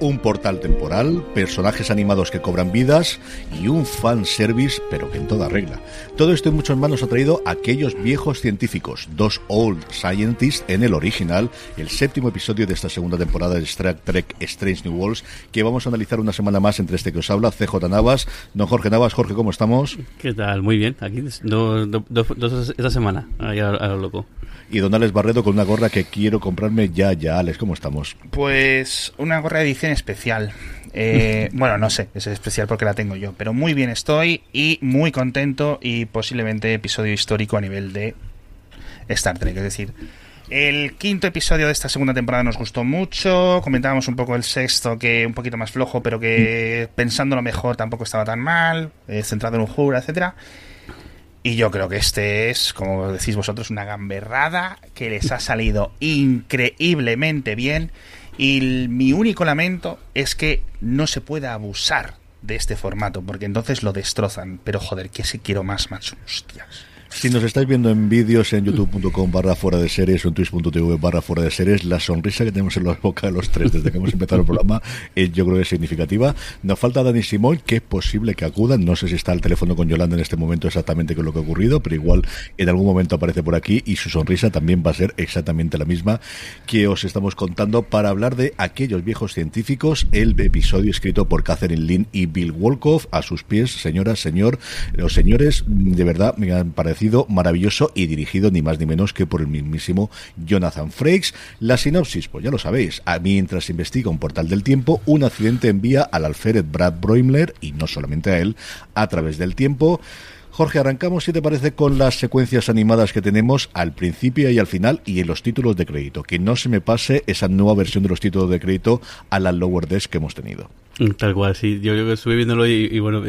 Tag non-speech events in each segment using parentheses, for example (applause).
un portal temporal, personajes animados que cobran vidas y un fanservice, pero que en toda regla. Todo esto en muchas manos ha traído aquellos viejos científicos, dos Old Scientists en el original, el séptimo episodio de esta segunda temporada de Star Trek Strange New Worlds, que vamos a analizar una semana más entre este que os habla, CJ Navas, don Jorge Navas. Jorge, ¿cómo estamos? ¿Qué tal? Muy bien, aquí dos esta semana, ahí a, lo loco. Y don Alex Barredo con una gorra que quiero comprarme ya, ya. Alex, ¿cómo estamos? Pues una gorra de edición especial. Eh, (laughs) bueno, no sé, es especial porque la tengo yo, pero muy bien estoy y muy contento y posiblemente episodio histórico a nivel de Star Trek. Es decir, el quinto episodio de esta segunda temporada nos gustó mucho. Comentábamos un poco el sexto, que un poquito más flojo, pero que pensándolo mejor tampoco estaba tan mal, eh, centrado en un jura, etcétera. Y yo creo que este es, como decís vosotros, una gamberrada que les ha salido increíblemente bien. Y mi único lamento es que no se pueda abusar de este formato, porque entonces lo destrozan. Pero joder, que si quiero más, macho. Hostias. Si nos estáis viendo en vídeos en youtube.com barra fuera de series o en twitch.tv barra fuera de series, la sonrisa que tenemos en la boca de los tres desde que hemos empezado el programa es, yo creo que es significativa. Nos falta Dani Simón, que es posible que acuda. No sé si está al teléfono con Yolanda en este momento exactamente con lo que ha ocurrido, pero igual en algún momento aparece por aquí y su sonrisa también va a ser exactamente la misma que os estamos contando para hablar de aquellos viejos científicos, el episodio escrito por Catherine Lynn y Bill Wolkoff. A sus pies, señora, señor, los señores, de verdad me han parecido maravilloso y dirigido ni más ni menos que por el mismísimo Jonathan Frakes. La sinopsis, pues ya lo sabéis, mientras investiga un portal del tiempo, un accidente envía al alférez Brad Broimler, y no solamente a él, a través del tiempo. Jorge, arrancamos, si te parece, con las secuencias animadas que tenemos al principio y al final y en los títulos de crédito. Que no se me pase esa nueva versión de los títulos de crédito a la Lower Desk que hemos tenido. Tal cual, sí. Yo, que estuve viéndolo y, bueno,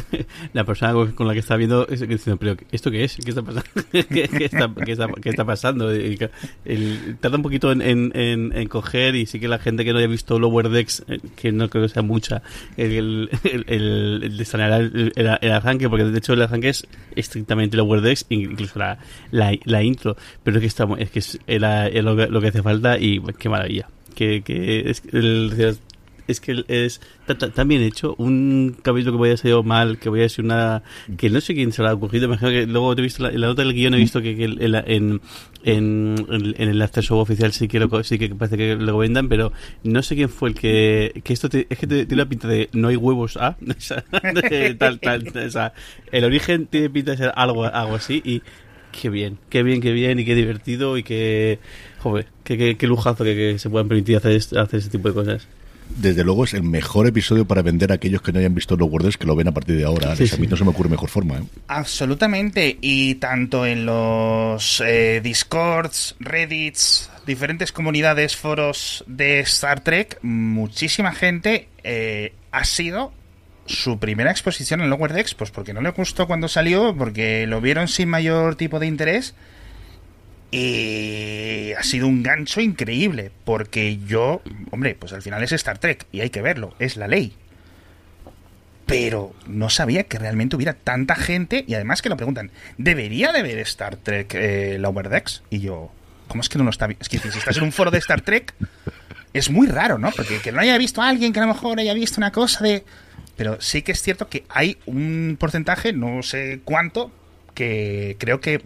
(laughs) la persona con la que estaba viendo diciendo, pero ¿esto qué es? ¿Qué está pasando? (laughs) ¿Qué, está, pasando? tarda un poquito en, en, en, coger y sí que la gente que no haya visto Lower Decks, eh, que no creo que sea mucha, el, el, el, el, arranque, porque de hecho el arranque es estrictamente Lower Decks, incluso la, la, intro, pero es que, estamos, es que era, lo, que hace falta y qué maravilla. Que, que es, el, es que es tan bien hecho. Un capítulo que voy a ser mal, que voy a ser una. que no sé quién se lo ha ocurrido. Imagino que luego he visto la, la nota del guion, he visto que, en, en, en, el acceso oficial sí que, lo, sí que parece que lo vendan, pero no sé quién fue el que. que esto es que tiene la pinta de no hay huevos ¿ah? (laughs) tal, tal, o sea, el origen tiene pinta de ser algo, algo así y qué bien, qué bien, qué bien y qué divertido y qué, joder, qué, qué, lujazo que, se puedan permitir hacer, hacer ese tipo de cosas desde luego es el mejor episodio para vender a aquellos que no hayan visto los Words que lo ven a partir de ahora. A mí no se me ocurre mejor forma. ¿eh? Absolutamente. Y tanto en los eh, Discords, Reddits, diferentes comunidades, foros de Star Trek, muchísima gente eh, ha sido su primera exposición en Lower Decks, pues porque no le gustó cuando salió, porque lo vieron sin mayor tipo de interés y ha sido un gancho increíble, porque yo, hombre, pues al final es Star Trek y hay que verlo, es la ley. Pero no sabía que realmente hubiera tanta gente y además que lo preguntan, ¿debería de ver Star Trek eh, Lower Decks? Y yo, ¿cómo es que no lo está viendo? Es que si estás en un foro de Star Trek, es muy raro, ¿no? Porque que no haya visto a alguien que a lo mejor haya visto una cosa de... Pero sí que es cierto que hay un porcentaje, no sé cuánto, que creo que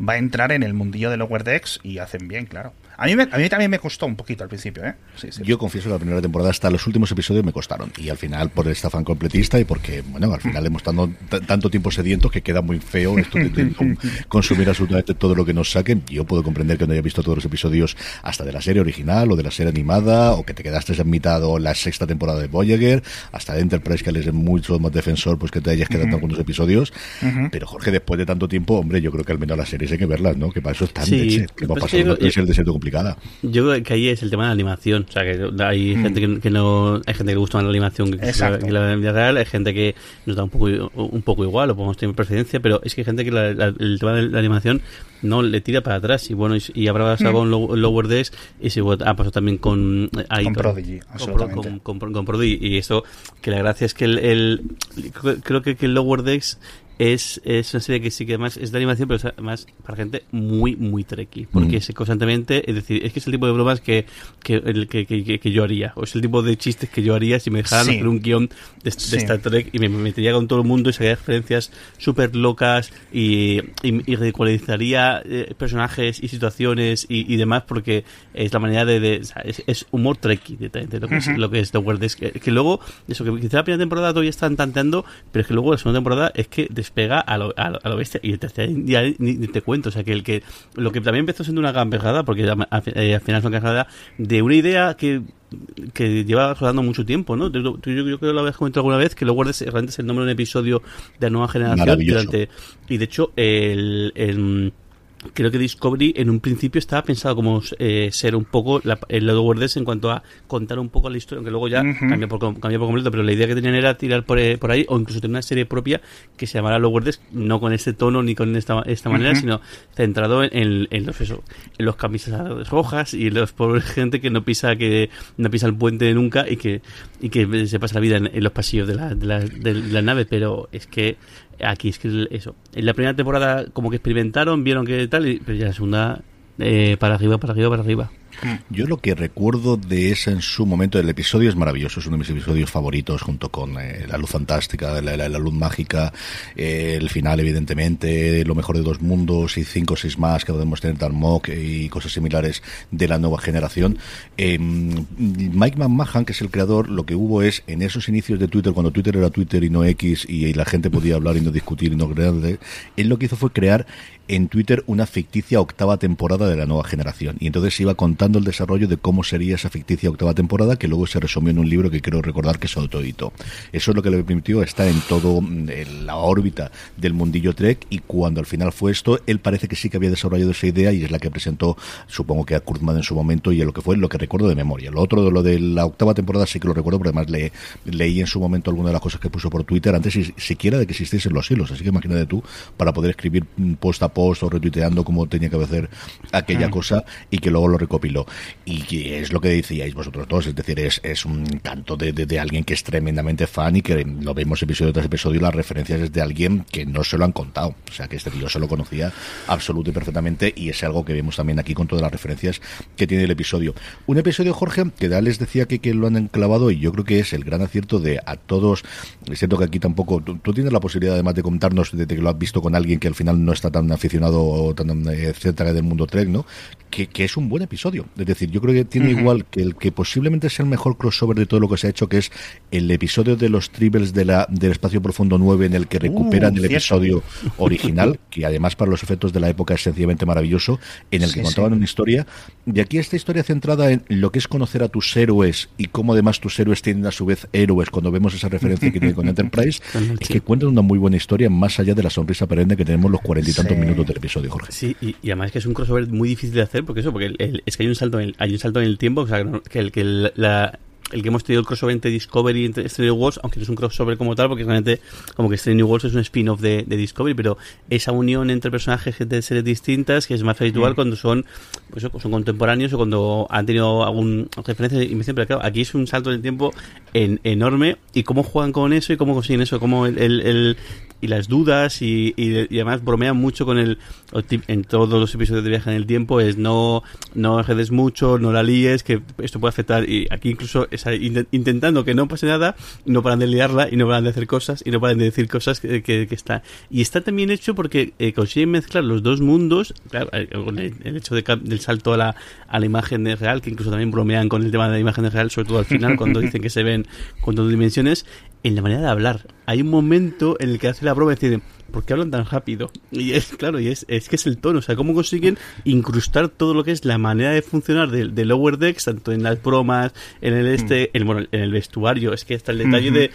va a entrar en el mundillo de Lower Decks y hacen bien, claro. A mí, a mí también me costó un poquito al principio, ¿eh? Yo confieso que la primera temporada hasta los últimos episodios me costaron. Y al final, por esta fan completista y porque, bueno, al final hemos estado tanto tiempo sedientos que queda muy feo esto de, consumir absolutamente todo lo que nos saquen. Yo puedo comprender que no haya visto todos los episodios hasta de la serie original o de la serie animada o que te quedaste en mitad o la sexta temporada de Voyager, hasta de Enterprise que es mucho más defensor, pues que te hayas quedado en algunos episodios. Pero Jorge, después de tanto tiempo, hombre, yo creo que al menos las series hay que verlas, ¿no? Que para eso es tan sí, que va a pasar es el desierto Yo creo que ahí es el tema de la animación. O sea, que hay mm. gente que, no. Hay gente que gusta más la animación que, la, vida real. Hay gente que nos da un poco, un poco igual o podemos tener preferencia. Pero es que hay gente que el tema de la animación no le tira para atrás. Y bueno, y, habrá pasado mm. con Lower Decks. Y si ha pasado también con. con Prodigy, con, Prodigy. Y eso, que la gracia es que el. creo que, que el Lower Decks es, es una serie que sí que además es de animación, pero además para gente muy, muy trekkie. Porque es constantemente, es decir, es que es el tipo de bromas que, que, que, que, que yo haría. O es el tipo de chistes que yo haría si me dejaran hacer un guion de, Star Trek y me metería con todo el mundo y sacaría referencias súper locas y, y, ridiculizaría eh, personajes y situaciones y, y, demás porque es la manera de... de es, humor trekkie de, lo, que es, lo que es The World. Es que, que, luego, eso que quizá la primera temporada todavía están tanteando, pero es que luego la segunda temporada es que despega a lo, a lo, bestia y el tercer día ni, te cuento. O sea, que el que lo que también empezó siendo una gamberrada, porque al, eh, al final es una gamberrada de una idea que que lleva rodando mucho tiempo, ¿no? Tú, yo, yo, creo que lo habías comentado alguna vez, que lo guardes realmente es el nombre de un episodio de la nueva generación. Durante, y de hecho, el, el creo que Discovery en un principio estaba pensado como eh, ser un poco la, el Lower Decks en cuanto a contar un poco la historia, aunque luego ya cambió, por, cambió por completo, pero la idea que tenían era tirar por, eh, por ahí o incluso tener una serie propia que se llamara Lower Decks, no con este tono ni con esta, esta manera, sino centrado en, en, los eso, en los camisas rojas y los pobres gente que no pisa que no pisa el puente nunca y que y que se pasa la vida en, los pasillos de la, de la, de la nave, pero es que aquí es que eso. En la primera temporada como que experimentaron, vieron que tal, y, pero ya la segunda eh, para arriba, para arriba, para arriba. Yo lo que recuerdo de ese en su momento, el episodio es maravilloso, es uno de mis episodios favoritos junto con eh, La Luz Fantástica, la, Luz Mágica, eh, el final evidentemente, Lo Mejor de Dos Mundos y cinco o seis más que podemos tener Darmok y cosas similares de la nueva generación. Em, Mike McMahon, que es el creador, lo que hubo es en esos inicios de Twitter, cuando Twitter era Twitter y no X y, la gente podía hablar y no discutir y no crear, él lo que hizo fue crear en Twitter una ficticia octava temporada de la nueva generación. Y entonces iba contando el desarrollo de cómo sería esa ficticia octava temporada, que luego se resumió en un libro que quiero recordar que es autoeditó. Eso es lo que le permitió estar en todo mm, en la órbita del mundillo Trek y cuando al final fue esto, él parece que sí que había desarrollado esa idea y es la que presentó, supongo que a Kurtzman en su momento y a lo que fue lo que recuerdo de memoria. Lo otro de lo de la octava temporada sí que lo recuerdo, porque además le, leí en su momento algunas de las cosas que puso por Twitter antes siquiera de que existiesen los hilos. Así que imagínate tú, para poder escribir mm, post a post o retuiteando como tenía que hacer aquella mm. cosa y que luego lo recopiló. Y es lo que decíais vosotros todos, es decir, es, es un canto de, de, alguien que es tremendamente fan y que lo vemos episodio tras episodio las referencias es de alguien que no se lo han contado. O sea, que este tío se lo conocía absoluto y perfectamente y es algo que vemos también aquí con todas las referencias que tiene el episodio. Un episodio, Jorge, que ya les decía que, que lo han enclavado y yo creo que es el gran acierto de a todos. Es cierto que aquí tampoco, tú, tienes la posibilidad además de contarnos de que lo has visto con alguien que al final no está tan aficionado tan eh, cerca del mundo Trek, ¿no? Que, que, es un buen episodio. Es decir, yo creo que tiene igual que el que posiblemente es el mejor crossover de todo lo que se ha hecho, que es el episodio de los tribbles de la, del Espacio Profundo 9, en el que recuperan uh, el episodio (laughs) original, que además para los efectos de la época es sencillamente maravilloso, en el que contaban una historia. Y aquí esta historia centrada en lo que es conocer a tus héroes y cómo además tus héroes tienen a su vez héroes cuando vemos esa referencia que tiene con (laughs) Enterprise, es que cuentan una muy buena historia más allá de la sonrisa perenne que tenemos los cuarenta y tantos minutos del episodio. Jorge. Sí, y, y, además que es un crossover muy difícil de hacer, porque eso, porque el, el, es que hay un salto en el, hay un salto en el tiempo, o sea, que el, que la, el que hemos tenido el crossover entre Discovery y entre Strange Wars, aunque no es un crossover como tal, porque realmente como que Strange Wars es un spin-off de, de, Discovery, pero esa unión entre personajes de series distintas, que es más habitual mm. cuando son pues, son contemporáneos o cuando han tenido algún referencia y me siempre claro, aquí es un salto en el tiempo en, enorme y cómo juegan con eso y cómo consiguen eso, cómo el, el, el y las dudas y, y, y, además bromean mucho con el en todos los episodios de viaje en el tiempo es no no redes mucho no la líes que esto puede afectar y aquí incluso intentando que no pase nada no paran de liarla y no paran de hacer cosas y no paran de decir cosas que, que, que está y está también hecho porque eh, consiguen mezclar los dos mundos claro eh, el, hecho de, del salto a la, a la imagen real que incluso también bromean con el tema de la imagen real sobre todo al final cuando (laughs) dicen que se ven con dos dimensiones en la manera de hablar. Hay un momento en el que hace la broma y dice, ¿por qué hablan tan rápido? Y es, claro, y es, es que es el tono, o sea, cómo consiguen incrustar todo lo que es la manera de funcionar de, de Lower Decks, tanto en las bromas, en el este, mm. en, bueno, en el vestuario, es que hasta el detalle de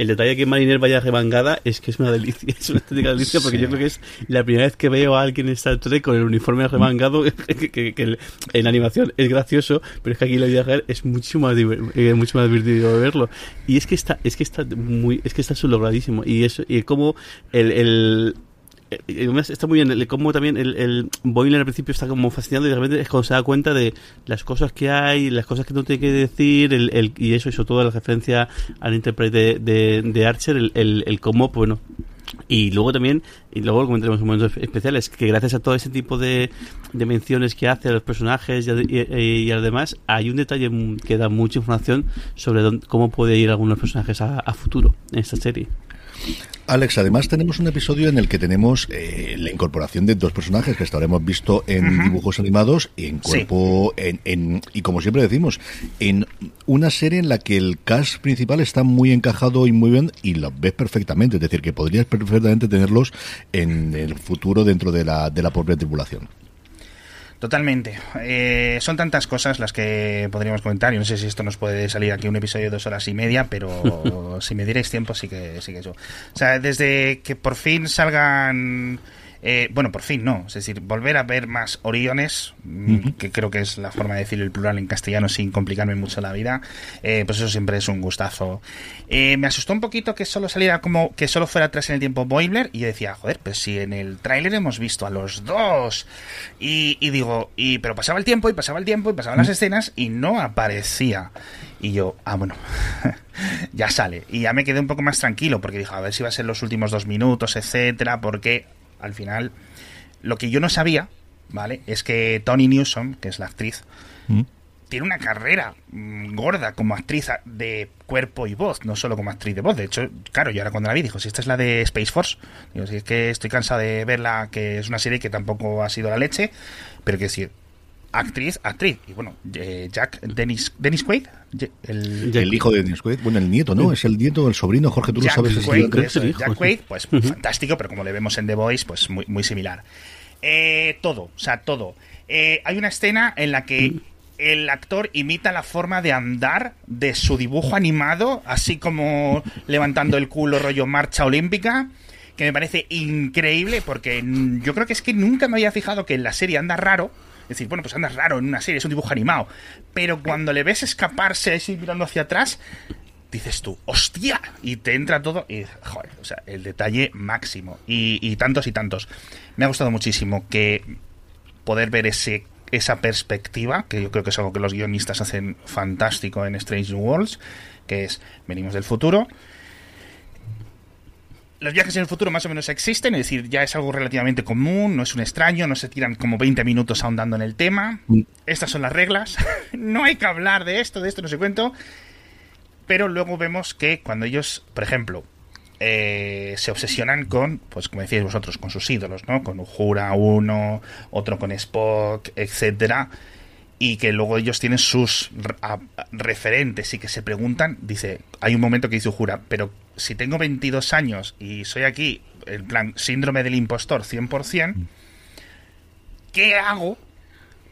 el detalle que Mariner vaya remangada es que es una delicia, (laughs) es una estética delicia porque yo creo que es la primera vez que veo a alguien en Star Trek con el uniforme remangado (laughs) que, que, que en animación es gracioso, pero es que aquí la vida real es mucho más eh, mucho más divertido verlo. Y es que está es que está muy es que está logradísimo y eso y como el, el eh, está muy bien como también el, el Boiler al principio está como fascinado y de repente es cuando se da cuenta de las cosas que hay, las cosas que no tiene que decir el, el y eso, eso toda la referencia al intérprete de, de, de, Archer, el, el, el cómo, bueno, Y luego también, y luego lo comentaremos en momentos especiales, que gracias a todo ese tipo de, de menciones que hace a los personajes y, a, y, y además, hay un detalle que da mucha información sobre dónde, cómo puede ir algunos personajes a, a futuro en esta serie. Alex, además tenemos un episodio en el que tenemos eh, la incorporación de dos personajes que hasta ahora hemos visto en uh -huh. dibujos animados y en cuerpo, sí. en, en, y como siempre decimos, en una serie en la que el cast principal está muy encajado y muy bien y lo ves perfectamente, es decir, que podrías perfectamente tenerlos en el futuro dentro de la, de la propia tripulación. Totalmente. Eh, son tantas cosas las que podríamos comentar. y no sé si esto nos puede salir aquí un episodio de dos horas y media, pero (laughs) si me dierais tiempo sí que sí que eso. O sea, desde que por fin salgan eh, bueno, por fin no, es decir, volver a ver más Oriones, uh -huh. que creo que es la forma de decir el plural en castellano sin complicarme mucho la vida, eh, pues eso siempre es un gustazo. Eh, me asustó un poquito que solo saliera como que solo fuera atrás en el tiempo Boimler y yo decía, joder, pues si en el tráiler hemos visto a los dos y, y, digo, y pero pasaba el tiempo y pasaba el tiempo y pasaban uh -huh. las escenas y no aparecía. Y yo, ah, bueno, (laughs) ya sale. Y ya me quedé un poco más tranquilo porque dije, a ver si va a ser los últimos dos minutos, etcétera, porque al final, lo que yo no sabía, ¿vale? Es que Tony Newsom, que es la actriz, ¿Mm? tiene una carrera mmm, gorda como actriz de cuerpo y voz, no solo como actriz de voz. De hecho, claro, yo ahora cuando la vi, dijo, si esta es la de Space Force, digo, si es que estoy cansado de verla, que es una serie que tampoco ha sido la leche, pero que decir, actriz, actriz. Y bueno, eh, Jack Dennis, Dennis Quaid. El, el, hijo de Dennis Quaid. Bueno, el nieto, ¿no? Es el nieto del sobrino, Jorge, tú Jack lo sabes. Quaid, es el Jack Quaid, pues uh -huh. fantástico, pero como le vemos en The Voice, pues muy, muy similar. Eh, todo, o sea, todo. Eh, hay una escena en la que el actor imita la forma de andar de su dibujo animado, así como levantando el culo rollo marcha olímpica que me parece increíble porque yo creo que es que nunca me había fijado que en la serie anda raro, decir, bueno, pues anda raro en una serie, es un dibujo animado. Pero cuando le ves escaparse así mirando hacia atrás, dices tú, ¡hostia! Y te entra todo y, joder, o sea, el detalle máximo. Y, y tantos y tantos. Me ha gustado muchísimo que poder ver ese esa perspectiva, que yo creo que es algo que los guionistas hacen fantástico en Strange Worlds, que es, venimos del futuro, los viajes en el futuro más o menos existen, es decir, ya es algo relativamente común, no es un extraño, no se tiran como 20 minutos ahondando en el tema. Mm. Estas son las reglas. (laughs) no hay que hablar de esto, de esto no se cuento. Pero luego vemos que cuando ellos, por ejemplo, eh, se obsesionan con, pues como decíais vosotros, con sus ídolos, ¿no? Con Uhura uno, otro con Spock, etcétera y que luego ellos tienen sus referentes y que se preguntan, dice, hay un momento que dice Ujura, pero si tengo 22 años y soy aquí, en plan, síndrome del impostor 100%, ¿qué hago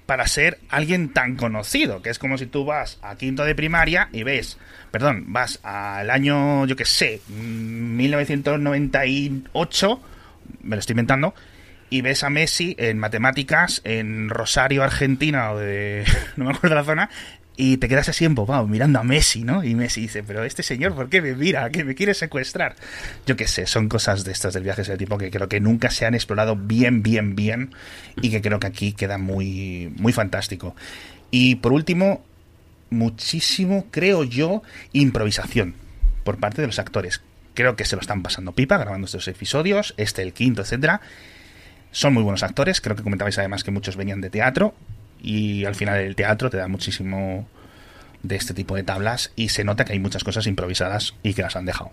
para ser alguien tan conocido? Que es como si tú vas a quinto de primaria y ves, perdón, vas al año, yo que sé, 1998, me lo estoy inventando, y ves a Messi en matemáticas en Rosario, Argentina, o de. (laughs) no me acuerdo la zona, y te quedas así embobado mirando a Messi, ¿no? Y Messi dice, pero este señor, ¿por qué me mira? ¿Que me quiere secuestrar? Yo qué sé, son cosas de estas del viaje del tipo que creo que nunca se han explorado bien, bien, bien, y que creo que aquí queda muy, muy fantástico. Y por último, muchísimo, creo yo, improvisación por parte de los actores. Creo que se lo están pasando pipa grabando estos episodios, este el quinto, etcétera son muy buenos actores, creo que comentabais además que muchos venían de teatro y al final el teatro te da muchísimo de este tipo de tablas y se nota que hay muchas cosas improvisadas y que las han dejado.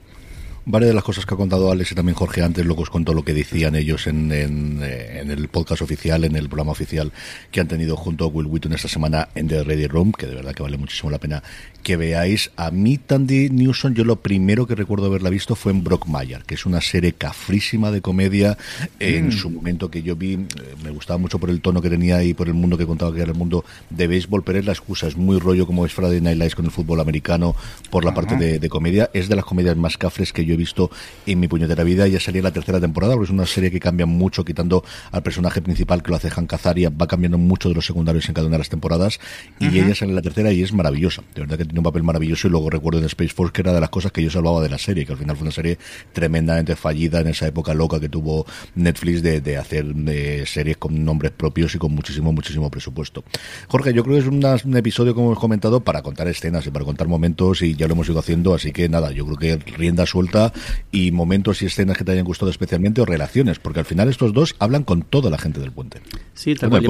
Varias de las cosas que ha contado Alex y también Jorge antes, luego os contó lo que decían ellos en, en, en, el podcast oficial, en el programa oficial que han tenido junto a Will Wheaton esta semana en The Ready Room, que de verdad que vale muchísimo la pena que veáis. A mí, Tandy Newson, yo lo primero que recuerdo haberla visto fue en Brock Mayer, que es una serie cafrísima de comedia. En mm. su momento que yo vi, eh, me gustaba mucho por el tono que tenía y por el mundo que contaba que era el mundo de béisbol, pero es la excusa, es muy rollo como es Friday Night Lights con el fútbol americano por la parte de, de comedia. Es de las comedias más cafres que yo he visto en mi puñetera vida. Ya salía la tercera temporada, porque es una serie que cambia mucho, quitando al personaje principal que lo hace Han Cazaria, va cambiando mucho de los secundarios en cada una de las temporadas. Y uh -huh. ella sale en la tercera y es maravillosa. De verdad que tiene un papel maravilloso. Y luego recuerdo en Space Force que era de las cosas que yo salvaba de la serie, que al final fue una serie tremendamente fallida en esa época loca que tuvo Netflix de, de hacer de series con nombres propios y con muchísimo, muchísimo presupuesto. Jorge, yo creo que es una, un episodio, como hemos comentado, para contar escenas y para contar momentos, y ya lo hemos ido haciendo. Así que nada, yo creo que rienda suelta y momentos y escenas que te hayan gustado especialmente o relaciones, porque al final estos dos hablan con toda la gente del puente. Sí, tal cual.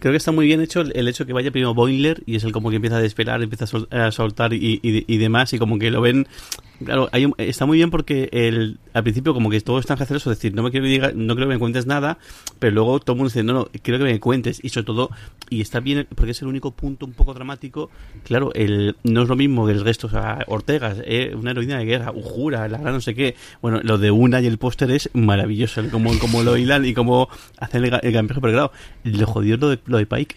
Creo que está muy bien hecho el, hecho que vaya primero Boiler y es el como que empieza a despegar, empieza a, soltar y, y, demás y como que lo ven Claro, está muy bien porque el, al principio como que todo es tan gracioso, es decir, no me quiero diga, no creo que me cuentes nada, pero luego todo el mundo dice, no, no, quiero que me cuentes, y sobre todo, y está bien porque es el único punto un poco dramático, claro, el, no es lo mismo que el resto, o sea, Ortega, eh, una heroína de guerra, Ujura, la no sé qué, bueno, lo de una y el póster es maravilloso, como, como lo hilan y cómo hacen el, el pero claro, lo jodido lo de, lo de Pike,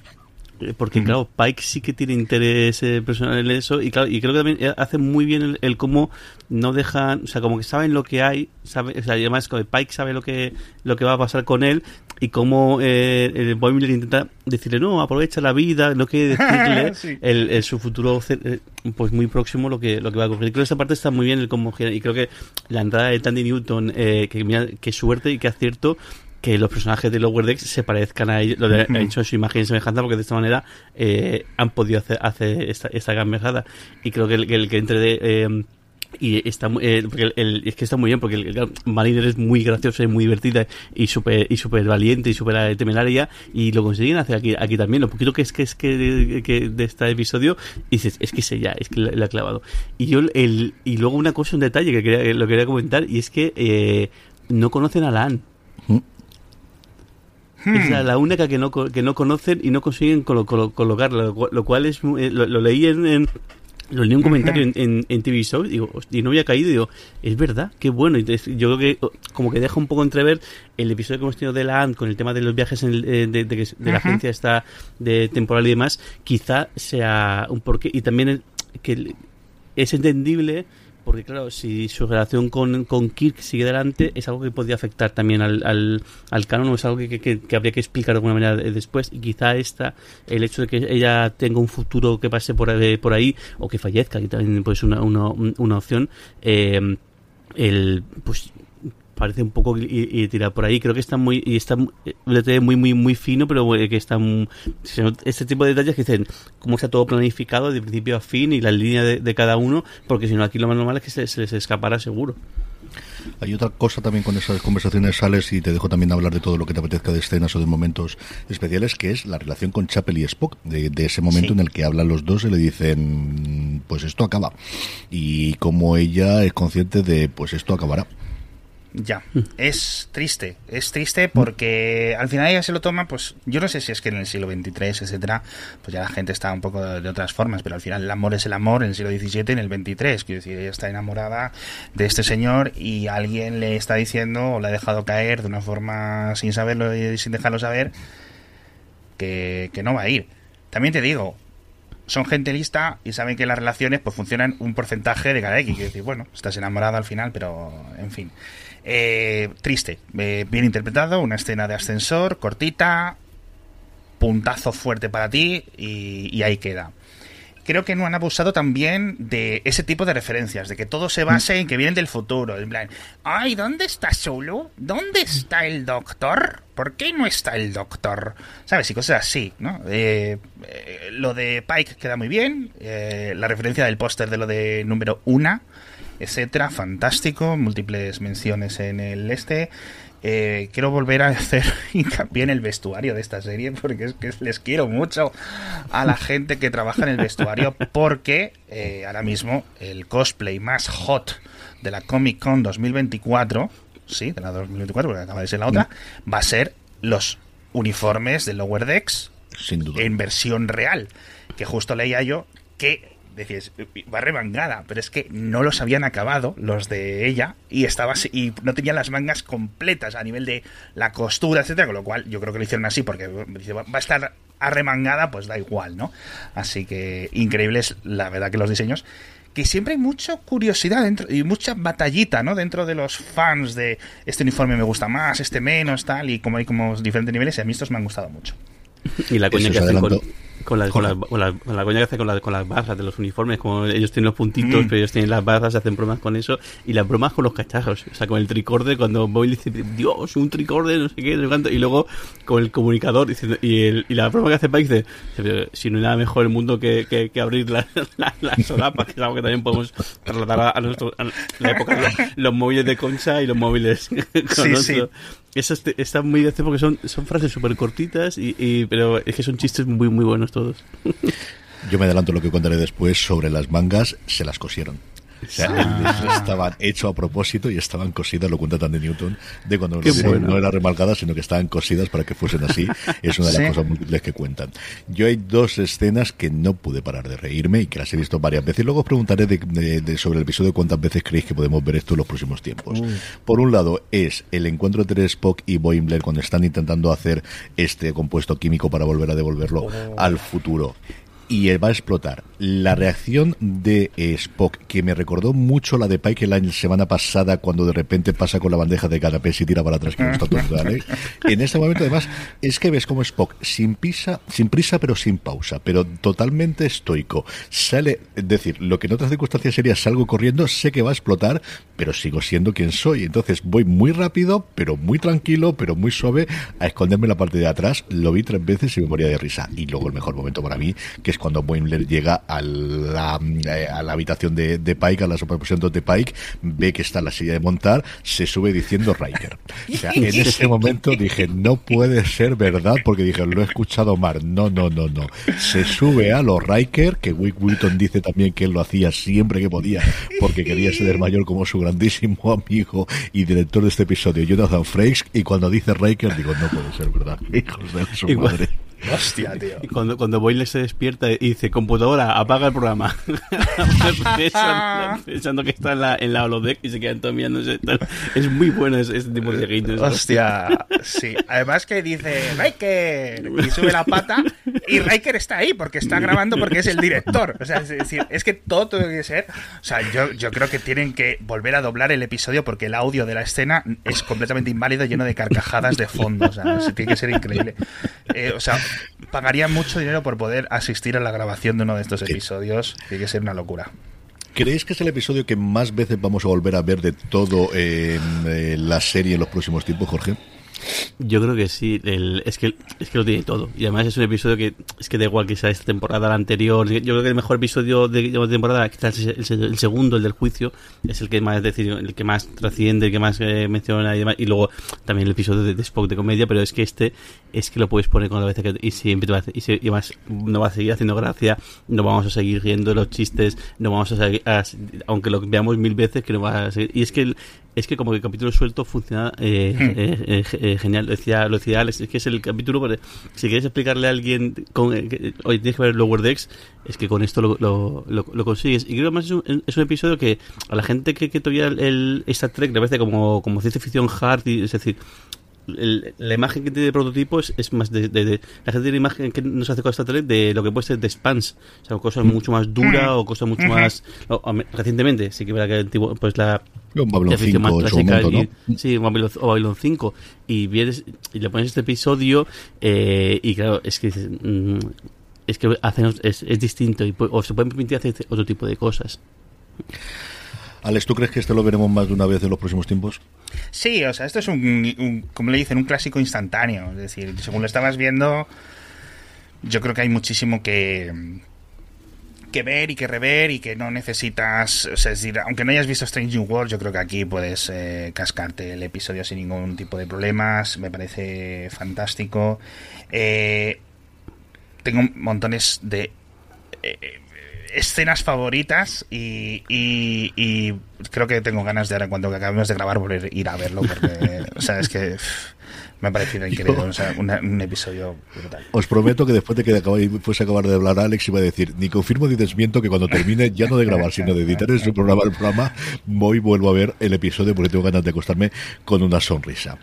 eh, porque claro, Pike sí que tiene interés eh, personal en eso y claro, y creo que también eh, hace muy bien el, cómo no dejan, o sea, como que saben lo que hay, sabe, o sea, además Pike sabe lo que lo que va a pasar con él y cómo eh, el Boimler intenta decirle no, aprovecha la vida, no quiere (laughs) decirle el, su futuro pues muy próximo lo que lo que va a ocurrir. Creo que esa parte está muy bien el cómo y creo que la entrada de Tandy Newton, eh, que mira, qué suerte y qué acierto que los personajes de Lower Decks se parezcan a ellos, lo de, han hecho su imagen semejante porque de esta manera eh, han podido hacer, hacer esta, esta Y creo que el, que, el que entre de... Eh, y está eh, porque el, es que está muy bien porque el, Mariner es muy graciosa y muy divertida y súper y super valiente y súper temeraria y lo consiguen hacer aquí aquí también. Lo poquito que es que es que de, este episodio dices es que es ella es que le ha clavado. Y yo el y luego una cosa un detalle que quería, lo quería comentar y es que eh, no conocen a Lan. Mm. Es la, hmm. única que no, que no conocen y no consiguen colocarla, lo, cual es eh, lo, leí en, lo leí un comentario en, en, TV Show digo, y no había caído digo, es verdad, qué bueno. Y yo creo que como que deja un poco entrever el episodio que hemos tenido de la ANT con el tema de los viajes eh, de, de, la agencia esta de temporal y demás, quizá sea un porqué. Y también que es entendible porque claro, si su relación con, con Kirk sigue adelante, es algo que podría afectar también al, al, al canon, o es algo que, que, habría que explicar de alguna manera después, y quizá esta, el hecho de que ella tenga un futuro que pase por, por ahí, o que fallezca, que también puede ser una, una, una opción, eh, el, pues parece un poco y, tirar por ahí. Creo que está muy y está muy muy muy fino, pero que está este tipo de detalles que dicen cómo está todo planificado de principio a fin y la línea de, cada uno, porque si no aquí lo más normal es que se, les escapará seguro. Hay otra cosa también con esas conversaciones sales y te dejo también hablar de todo lo que te apetezca de escenas o de momentos especiales, que es la relación con Chapel y Spock, de, ese momento en el que hablan los dos y le dicen, pues esto acaba. Y como ella es consciente de, pues esto acabará. Ya, es triste, es triste porque al final ella se lo toma, pues yo no sé si es que en el siglo XXIII, etcétera, pues ya la gente está un poco de, otras formas, pero al final el amor es el amor en el siglo XVII, en el XXIII, quiero decir, ella está enamorada de este señor y alguien le está diciendo o le ha dejado caer de una forma sin saberlo y sin dejarlo saber que, que no va a ir. También te digo, son gente lista y saben que las relaciones pues funcionan un porcentaje de cada X. Quiero decir, bueno, estás enamorado al final, pero en fin. Eh, triste, eh, bien interpretado, una escena de ascensor, cortita, puntazo fuerte para ti y, ahí queda creo que no han abusado también de ese tipo de referencias, de que todo se base en que vienen del futuro. En plan, ay, ¿dónde está Solo? ¿Dónde está el doctor? ¿Por qué no está el doctor? ¿Sabes? Y cosas así, ¿no? Eh, lo de Pike queda muy bien. la referencia del póster de lo de número una etcétera, fantástico, múltiples menciones en el este. Eh, quiero volver a (laughs) hacer hincapié en el vestuario de esta serie porque es que les quiero mucho a la gente que trabaja en el vestuario porque eh, ahora mismo el cosplay más hot de la Comic Con 2024, sí, de la 2024 porque acaba de ser la otra, va a ser los uniformes de Lower Decks Sin duda. en versión real, que justo leía yo que decías, va remangada, pero es que no los habían acabado los de ella y estaba y no tenían las mangas completas a nivel de la costura, etcétera, con lo cual yo creo que lo hicieron así porque va a estar arremangada, pues da igual, ¿no? Así que increíbles, la verdad que los diseños que siempre hay mucha curiosidad dentro y mucha batallita, ¿no? Dentro de los fans de este uniforme me gusta más, este menos, tal, y como hay como diferentes niveles, y a mí estos me han gustado mucho. Y la coña que hacen con, con la, con, la, con, la, con la coña que hace con, la, con las barras de los uniformes, como ellos tienen los puntitos, Mm. pero ellos tienen las barras, hacen bromas con eso, y las bromas con los cacharros, o sea, con el tricorde, cuando Boyle dice, Dios, un tricorde, no sé qué, no sé cuánto, y luego con el comunicador, diciendo, y, el, y la broma que hace Pike dice, "Pero si no hay nada mejor en el mundo que, que, que abrir la, (laughs) la, la solapa, que es algo que también podemos trasladar a, a, nuestro, a la época los, los móviles de concha y los móviles (laughs) con sí. Eso este- está muy de hacer porque son, son frases súper cortitas, y, y, pero es que son chistes muy, muy buenos todos. Yo me adelanto lo que contaré después sobre las mangas, se las cosieron. O sea, Ah. estaban hechos a propósito y estaban cosidas, lo cuenta Tandy Newton, de cuando no, bueno. no eran remarcadas, sino que estaban cosidas para que fuesen así. Es una de las Sí. cosas múltiples que cuentan. Yo hay dos escenas que no pude parar de reírme y que las he visto varias veces. Luego os preguntaré de- de- de- sobre el episodio cuántas veces creéis que podemos ver esto en los próximos tiempos. Por un lado es el encuentro entre Spock y Boimler cuando están intentando hacer este compuesto químico para volver a devolverlo al futuro y va a explotar. La reacción de eh, Spock, que me recordó mucho la de Pike la semana pasada, cuando de repente pasa con la bandeja de canapés y tira para atrás, que no está ¿vale? En este momento, además, es que ves como Spock, sin prisa, sin prisa, pero sin pausa, pero totalmente estoico. Sale, es decir, lo que en otras circunstancias sería salgo corriendo, sé que va a explotar, pero sigo siendo quien soy. Entonces voy muy rápido, pero muy tranquilo, pero muy suave, a esconderme en la parte de atrás. Lo vi tres veces y me moría de risa. Y luego el mejor momento para mí, que es cuando Boimler llega a la, eh, a la habitación de, de Pike, a la superposición de Pike, ve que está la silla de montar, se sube diciendo Riker. O sea, en ese momento dije, no puede ser verdad, porque dije, lo he escuchado mal. No, no, no, no. Se sube a los Riker, que Wick Wilton dice también que él lo hacía siempre que podía, porque quería ser el mayor como su grandísimo amigo y director de este episodio, Jonathan Frakes, y cuando dice Riker, digo, no puede ser verdad. Hijos de su madre. Hostia, (laughs) tío. Y cuando, cuando Boyle se despierta y dice, computadora, apaga el programa. (laughs) pensando, pensando que está en la, en la holodeck y se quedan todos mirándose. Es muy bueno ese, ese tipo de guiños. Hostia, (laughs) sí. Además que dice Riker y sube la pata y Riker está ahí porque está grabando porque es el director. O sea, es decir, es que todo tiene que ser. O sea, yo, yo creo que tienen que volver a doblar el episodio porque el audio de la escena es completamente inválido, lleno de carcajadas de fondo. O sea, tiene que ser increíble. Eh, o sea, pagaría mucho dinero por poder asistir a la grabación de uno de estos episodios. Tiene que ser una locura. ¿Creéis que es el episodio que más veces vamos a volver a ver de todo eh, eh, la serie en los próximos tiempos, Jorge? Yo creo que sí, el- es, que, es que lo tiene todo. Y además es un episodio que es que da igual que sea esta temporada, la anterior. Yo creo que el mejor episodio de, de temporada, quizás el, el- segundo, el del juicio, es el que más es decir, el que más trasciende, el que más eh, menciona y demás. Y luego también el episodio de, de Spock de comedia, pero es que este es que lo puedes poner con la vez que y siempre y, se- además no va a seguir haciendo gracia, no vamos a seguir riendo los chistes, no vamos a- aunque lo veamos mil veces, que no va a seguir. Y es que el- es que como que el capítulo suelto funciona eh, eh, eh, eh, genial. Lo decía, lo decía Alex, es que es el capítulo, porque si quieres explicarle a alguien, con, que, oye, tienes que ver Lower Decks, es que con esto lo, lo, lo- lo consigues. Y creo que además es un, es un episodio que a la gente que, que todavía el, el Star Trek le parece como, como ciencia ficción hard, y, es decir, el- la imagen que tiene de prototipo es, es más de, de- de- la gente tiene imagen que nos hace con Star Trek de lo que puede ser de spans o sea cosas mucho más duras o cosas mucho más recientemente sí que verdad que pues la Un Babylon la ficción 5 en su momento, y- ¿no? sí Babylon, o Babylon 5 y vienes y le pones este episodio eh, y claro es que mm, es que hacen, es, es distinto y o se pueden permitir hacer otro tipo de cosas Alex, ¿tú crees que este lo veremos más de una vez en los próximos tiempos? Sí, o sea, esto es un, un- como le dicen, un clásico instantáneo. Es decir, según lo estabas viendo, yo creo que hay muchísimo que que ver y que rever y que no necesitas, o sea, es decir, aunque no hayas visto Strange New World, yo creo que aquí puedes eh, cascarte el episodio sin ningún tipo de problemas, me parece fantástico. Eh, tengo montones de eh, escenas favoritas y, y- y creo que tengo ganas de ahora cuando acabemos de grabar volver a ir a verlo porque o sea es que me ha parecido increíble o sea, una- un episodio brutal Os prometo que después de que acabáis, fuese a acabar de hablar Alex iba a decir, ni confirmo ni desmiento que cuando termine, ya no de grabar, sino de editar este programa, el programa, voy vuelvo a ver el episodio porque tengo ganas de acostarme con una sonrisa.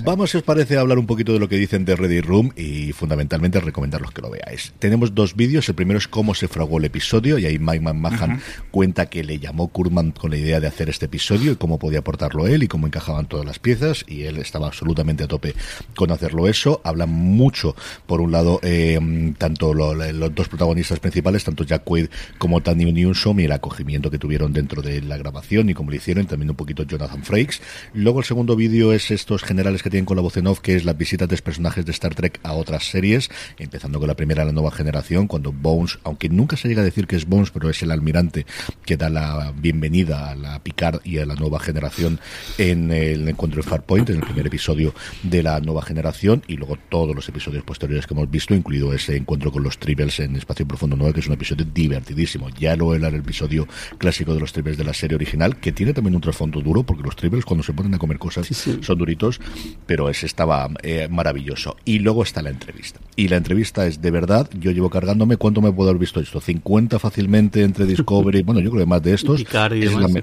Vamos, si os parece, a hablar un poquito de lo que dicen de Ready Room y fundamentalmente recomendaros que lo veáis. Tenemos dos vídeos. El primero es cómo se fragó el episodio y ahí Mike McMahon cuenta que le llamó Kurman con la idea de hacer este episodio y cómo podía aportarlo él y cómo encajaban todas las piezas y él estaba absolutamente a tope con hacerlo eso. Habla mucho, por un lado, eh, tanto los dos protagonistas principales, tanto Jack Quaid como Tanny Newsom y el acogimiento que tuvieron dentro de la grabación y cómo lo hicieron, también un poquito Jonathan Frakes. Luego el segundo vídeo es estos generales que tienen con la voz en off, que es las visitas de personajes de Star Trek a otras series, empezando con la primera, la nueva generación, cuando Bones, aunque nunca se llega a decir que es Bones, pero es el almirante que da la bienvenida a la Picard y a la nueva generación en el encuentro de Farpoint, en el primer episodio de la nueva generación, y luego todos los episodios posteriores que hemos visto, incluido ese encuentro con los Tribbles en Espacio Profundo 9, que es un episodio divertidísimo. Ya lo era el episodio clásico de los Tribbles de la serie original, que tiene también un trasfondo duro, porque los Tribbles cuando se ponen a comer cosas son duritos, pero ese estaba eh, maravilloso. Y luego está la entrevista. Y la entrevista es de verdad, yo llevo cargándome, ¿cuánto me puedo haber visto esto? 50 fácilmente entre Discovery, (laughs) bueno, yo creo que más de estos. es, la (laughs)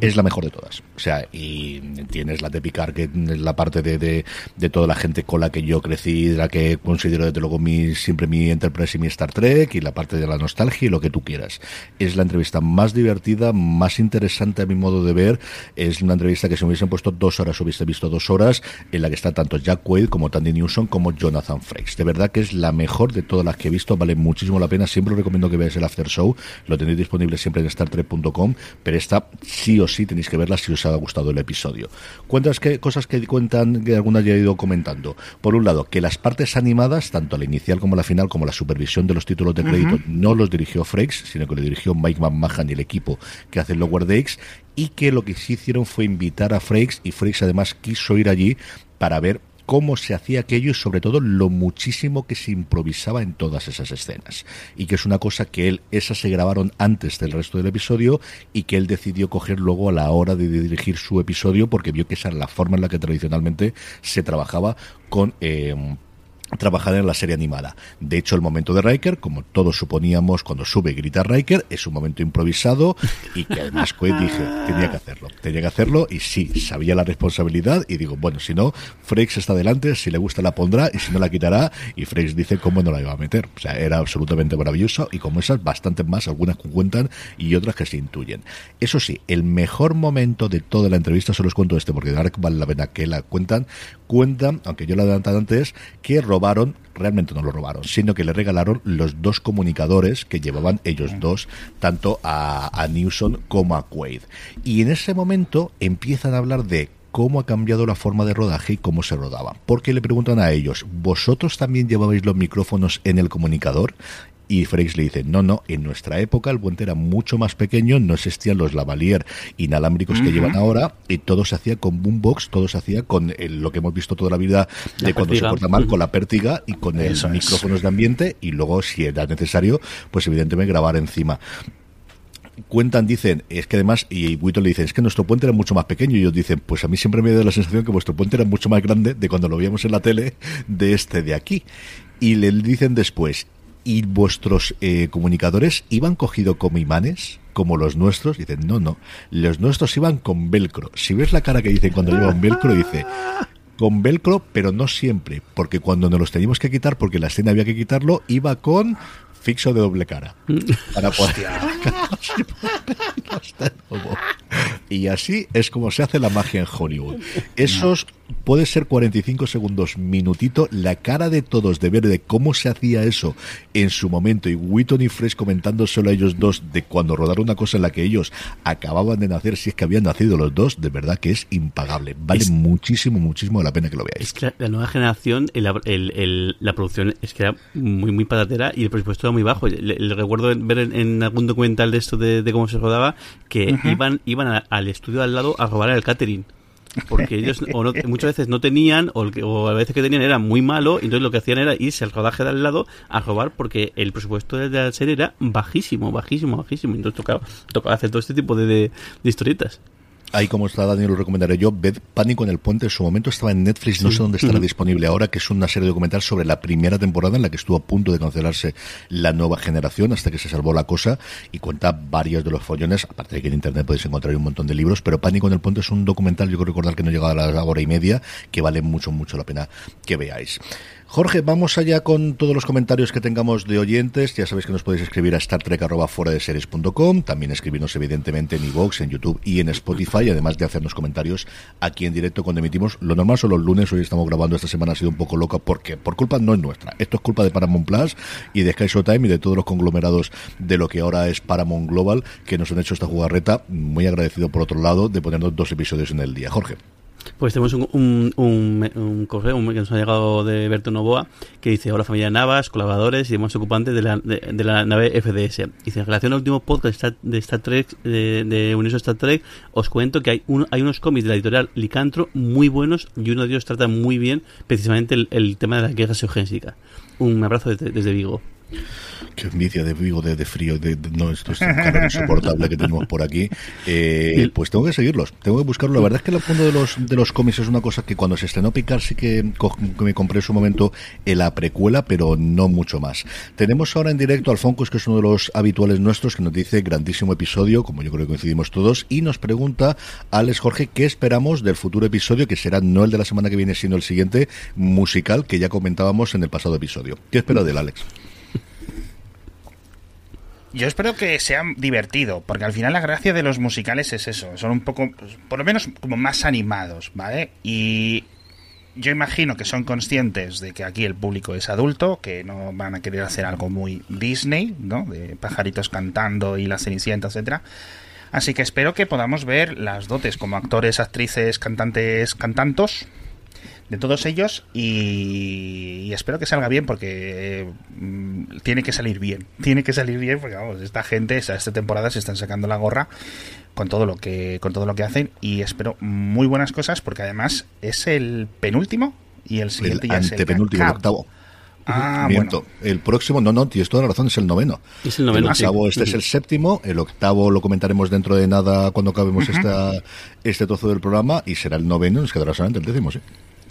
es la mejor de todas. O sea, y tienes la de Picard, que es la parte de, de, toda la gente con la que yo crecí, la que considero desde luego mi, siempre mi Enterprise y mi Star Trek, y la parte de la nostalgia y lo que tú quieras. Es la entrevista más divertida, más interesante a mi modo de ver. Es una entrevista que si me hubiesen puesto dos horas, hubiese visto dos horas, en la que está tanto Jack Quaid como Tandy Newsom como Jonathan Frakes. De verdad que es la mejor de todas las que he visto, vale muchísimo la pena. Siempre os recomiendo que veáis el After Show, lo tenéis disponible siempre en StarTrek.com, pero esta sí o sí tenéis que verla si os ha gustado el episodio. Cuentas que cosas que cuentan que alguna haya ido comentando. Por un lado, que las partes animadas, tanto la inicial como la final, como la supervisión de los títulos de crédito, no los dirigió Frakes, sino que lo dirigió Mike McMahon y el equipo que hace Lower Decks, y que lo que sí hicieron fue invitar a Frakes, y Frakes además quiso ir allí para ver cómo se hacía aquello y sobre todo lo muchísimo que se improvisaba en todas esas escenas. Y que es una cosa que él, esas se grabaron antes del resto del episodio y que él decidió coger luego a la hora de dirigir su episodio porque vio que esa era la forma en la que tradicionalmente se trabajaba con... Eh, trabajar en la serie animada. De hecho, el momento de Riker, como todos suponíamos cuando sube y grita Riker, es un momento improvisado y que además Quaid dije, tenía que hacerlo, tenía que hacerlo y sí, sabía la responsabilidad y digo, bueno, si no, Frakes está delante, si le gusta la pondrá y si no la quitará y Frakes dice cómo no la iba a meter. O sea, era absolutamente maravilloso y como esas, bastantes más, algunas que cuentan y otras que se intuyen. Eso sí, el mejor momento de toda la entrevista, se los cuento este porque ahora vale la pena que la cuentan, cuentan, aunque yo la adelantado antes, que robaron, realmente no lo robaron, sino que le regalaron los dos comunicadores que llevaban ellos dos, tanto a, a Newson como a Quaid. Y en ese momento empiezan a hablar de cómo ha cambiado la forma de rodaje y cómo se rodaba. Porque le preguntan a ellos, ¿vosotros también llevabais los micrófonos en el comunicador? Y Frakes le dice, no, no, en nuestra época el puente era mucho más pequeño, no existían los lavalier inalámbricos que llevan ahora, y todo se hacía con boombox, todo se hacía con lo que hemos visto toda la vida de cuando se corta mal, con la pértiga y con el micrófonos de ambiente, y luego, si era necesario, pues evidentemente grabar encima cuentan, dicen, es que además, y Wito le dice, es que nuestro puente era mucho más pequeño, y ellos dicen, pues a mí siempre me da la sensación que vuestro puente era mucho más grande de cuando lo veíamos en la tele de este de aquí. Y le dicen después, ¿y vuestros eh, comunicadores iban cogido como imanes? como los nuestros, dicen, no, no, los nuestros iban con velcro. Si ves la cara que dicen cuando llevan velcro, dice, con velcro, pero no siempre, porque cuando nos los teníamos que quitar, porque la escena había que quitarlo, iba con fixo de doble cara. Para poder... (laughs) y así es como se hace la magia en Hollywood. Esos puede ser 45 segundos, minutito, la cara de todos de ver de cómo se hacía eso en su momento y Witton y Fresh comentando solo a ellos dos de cuando rodaron una cosa en la que ellos acababan de nacer, si es que habían nacido los dos, de verdad que es impagable. Vale muchísimo, muchísimo la pena que lo veáis. Es que la, nueva generación, la producción es que era muy, muy patatera y el presupuesto era muy bajo. Le, recuerdo ver en, algún documental de esto de, cómo se rodaba que iban, iban al estudio al lado a robar el catering porque ellos (laughs) muchas veces no tenían o, a veces que tenían era muy malo y entonces lo que hacían era irse al rodaje de al lado a robar porque el presupuesto de la serie era bajísimo, bajísimo, bajísimo. Entonces tocaba, tocaba hacer todo este tipo de, de historietas. Ahí, como está Daniel, lo recomendaré yo. Ved Pánico en el Puente. En su momento estaba en Netflix. No sé dónde estará disponible ahora, que es una serie documental sobre la primera temporada en la que estuvo a punto de cancelarse la nueva generación hasta que se salvó la cosa y cuenta varios de los follones. Aparte de que en Internet podéis encontrar un montón de libros, pero Pánico en el Puente es un documental, yo creo recordar que no llega a la hora y media, que vale mucho, mucho la pena que veáis. Jorge, vamos allá con todos los comentarios que tengamos de oyentes. Ya sabéis que nos podéis escribir a startrek.com, también escribirnos evidentemente en iVoox, en YouTube y en Spotify, además de hacernos comentarios aquí en directo cuando emitimos. Lo normal son los lunes, hoy estamos grabando, esta semana ha sido un poco loca porque por culpa no es nuestra. Esto es culpa de Paramount Plus y de Sky Showtime y de todos los conglomerados de lo que ahora es Paramount Global que nos han hecho esta jugarreta. Muy agradecido por otro lado de ponernos dos episodios en el día. Jorge. Pues tenemos un, un, un, correo que nos ha llegado de Berto Novoa que dice: Hola familia Navas, colaboradores y demás ocupantes de la, de, la nave FDS. Dice: En relación al último podcast de Star, Trek, de, de Universo Star Trek, os cuento que hay, hay unos cómics de la editorial Licantro muy buenos y uno de ellos trata muy bien precisamente el, tema de la guerra geogénsica. Un abrazo desde, desde Vigo. Qué envidia de vivo, de, frío, de, no, esto es un insoportable que tenemos por aquí. Eh, pues tengo que seguirlos, tengo que buscarlo. La verdad es que el fondo de los, de los cómics es una cosa que cuando se estrenó Picar sí que, me compré en su momento en la precuela, pero no mucho más. Tenemos ahora en directo al Foncus, que es uno de los habituales nuestros, que nos dice grandísimo episodio, como yo creo que coincidimos todos, y nos pregunta Alex Jorge qué esperamos del futuro episodio, que será no el de la semana que viene, sino el siguiente, musical, que ya comentábamos en el pasado episodio. ¿Qué espera del Alex? Yo espero que sea divertido, porque al final la gracia de los musicales es eso, son un poco, por lo menos como más animados, ¿vale? Y yo imagino que son conscientes de que aquí el público es adulto, que no van a querer hacer algo muy Disney, ¿no? De pajaritos cantando y la cenicienta, etcétera. Así que espero que podamos ver las dotes como actores, actrices, cantantes, cantantos, de todos ellos y, espero que salga bien porque mm, tiene que salir bien. (laughs) Tiene que salir bien porque vamos, esta gente, esta, temporada se están sacando la gorra con todo lo que con todo lo que hacen y espero muy buenas cosas porque además es el penúltimo y el siguiente ya es el penúltimo, octavo. Ah, El próximo, no, no, tienes toda la razón, es el noveno. Es el noveno. octavo, este es el séptimo, el octavo lo comentaremos dentro de nada cuando acabemos esta, este trozo del programa y será el noveno, nos quedará solamente el décimo, sí.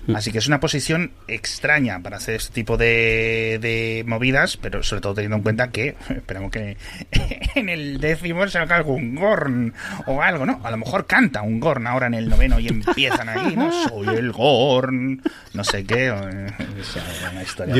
Mm. Así que es una posición extraña para hacer este tipo de, de movidas, pero sobre todo teniendo en cuenta que (laughs) esperamos que (laughs) en el décimo salga algún Gorn o algo, ¿no? A lo mejor canta un Gorn ahora en el noveno y empiezan ahí, ¿no? (laughs) Soy el Gorn, no sé qué. una historia.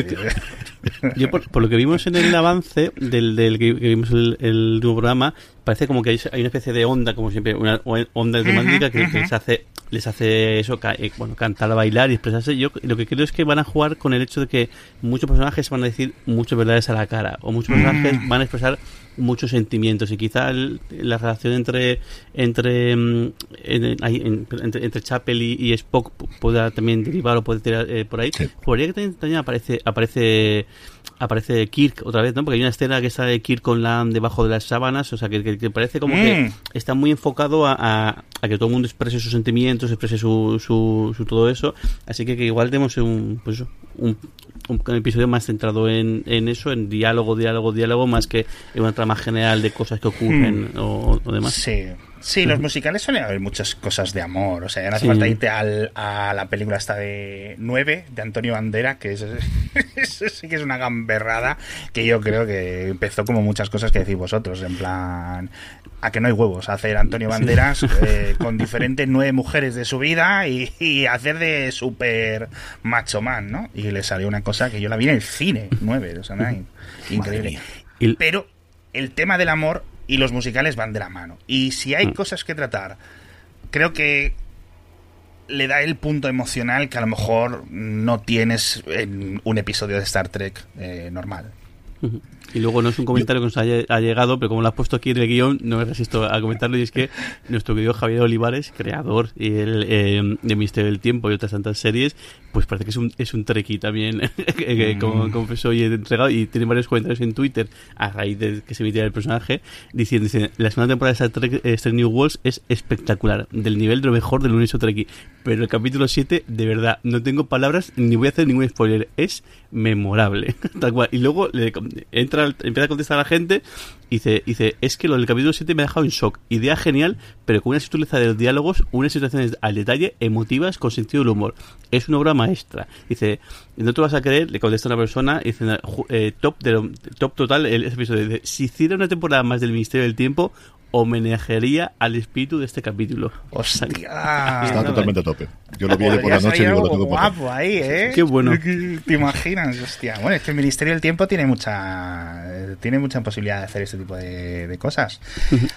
Yo, por, lo que vimos en el avance del, del que, vimos el, el nuevo programa, parece como que hay, una especie de onda, como siempre, una onda romántica que, que les hace les hace eso, eh, bueno, cantar, bailar y expresarse. Yo lo que creo es que van a jugar con el hecho de que muchos personajes van a decir muchas verdades a la cara, o muchos personajes mm. van a expresar muchos sentimientos y quizá la relación entre entre, mm, entre, entre, Chapel y, Spock pueda también derivar o puede tirar eh, por ahí. Sí. que también, aparece aparece aparece Kirk otra vez, ¿no? Porque hay una escena que está de Kirk con Lan debajo de las sábanas, o sea, que, parece como que mm. está muy enfocado a, a, que todo el mundo exprese sus sentimientos, exprese su, su, todo eso, así que, que igual tenemos un, pues, un, un episodio más centrado en, en, eso, en diálogo, diálogo, diálogo, más que en una trama general de cosas que ocurren hmm. o, demás. Sí. Sí, los musicales suelen haber muchas cosas de amor. O sea, ya no hace falta irte al, a la película esta de 9 de Antonio Bandera, que es, (laughs) sí que es una gamberrada que yo creo que empezó como muchas cosas que decís vosotros. En plan, a que no hay huevos hacer Antonio Banderas (laughs) eh, con diferentes nueve mujeres de su vida y, hacer de super macho man, ¿no? Y le salió una cosa que yo la vi en el cine, nueve, o sea, increíble. Pero el tema del amor y los musicales van de la mano. Y si hay mm. cosas que tratar, creo que le da el punto emocional que a lo mejor no tienes en un episodio de Star Trek eh, normal. Y luego no es un comentario que nos haya, ha llegado, pero como lo has puesto aquí en el guion, no me resisto a comentarlo. Y es que nuestro querido Javier Olivares, creador y el, eh, de Misterio del Tiempo y otras tantas series, pues parece que es un, es un treki también, (laughs) como mm. confesó y entregado. Y tiene varios comentarios en Twitter a raíz de que se emitía el personaje, diciendo: dice, La segunda temporada de Star Trek Star New Worlds es espectacular, del nivel de lo mejor del universo Treki. Pero el capítulo 7, de verdad, no tengo palabras ni voy a hacer ningún spoiler. Es memorable. (laughs) Tal cual. Y luego le, entra empieza a contestar a la gente y dice, dice, es que lo del capítulo 7 me ha dejado en shock. Idea genial, pero con una sutileza de los diálogos, unas situaciones al detalle, emotivas, con sentido del humor. Es una obra maestra. Dice, no te vas a creer, le contesta una persona, dice, "Ju- eh, top, de top total el, ese episodio. Dice, si hiciera una temporada más del Ministerio del Tiempo, homenajearía al espíritu de este capítulo. ¡Hostia! Está totalmente a tope. Yo lo vi de por la noche y digo, lo tengo guapo ahí, ¿eh? Qué bueno. (laughs) ¿Te imaginas? Hostia. Bueno, es que el Ministerio del Tiempo tiene mucha tiene mucha posibilidad de hacer este tipo de, de cosas.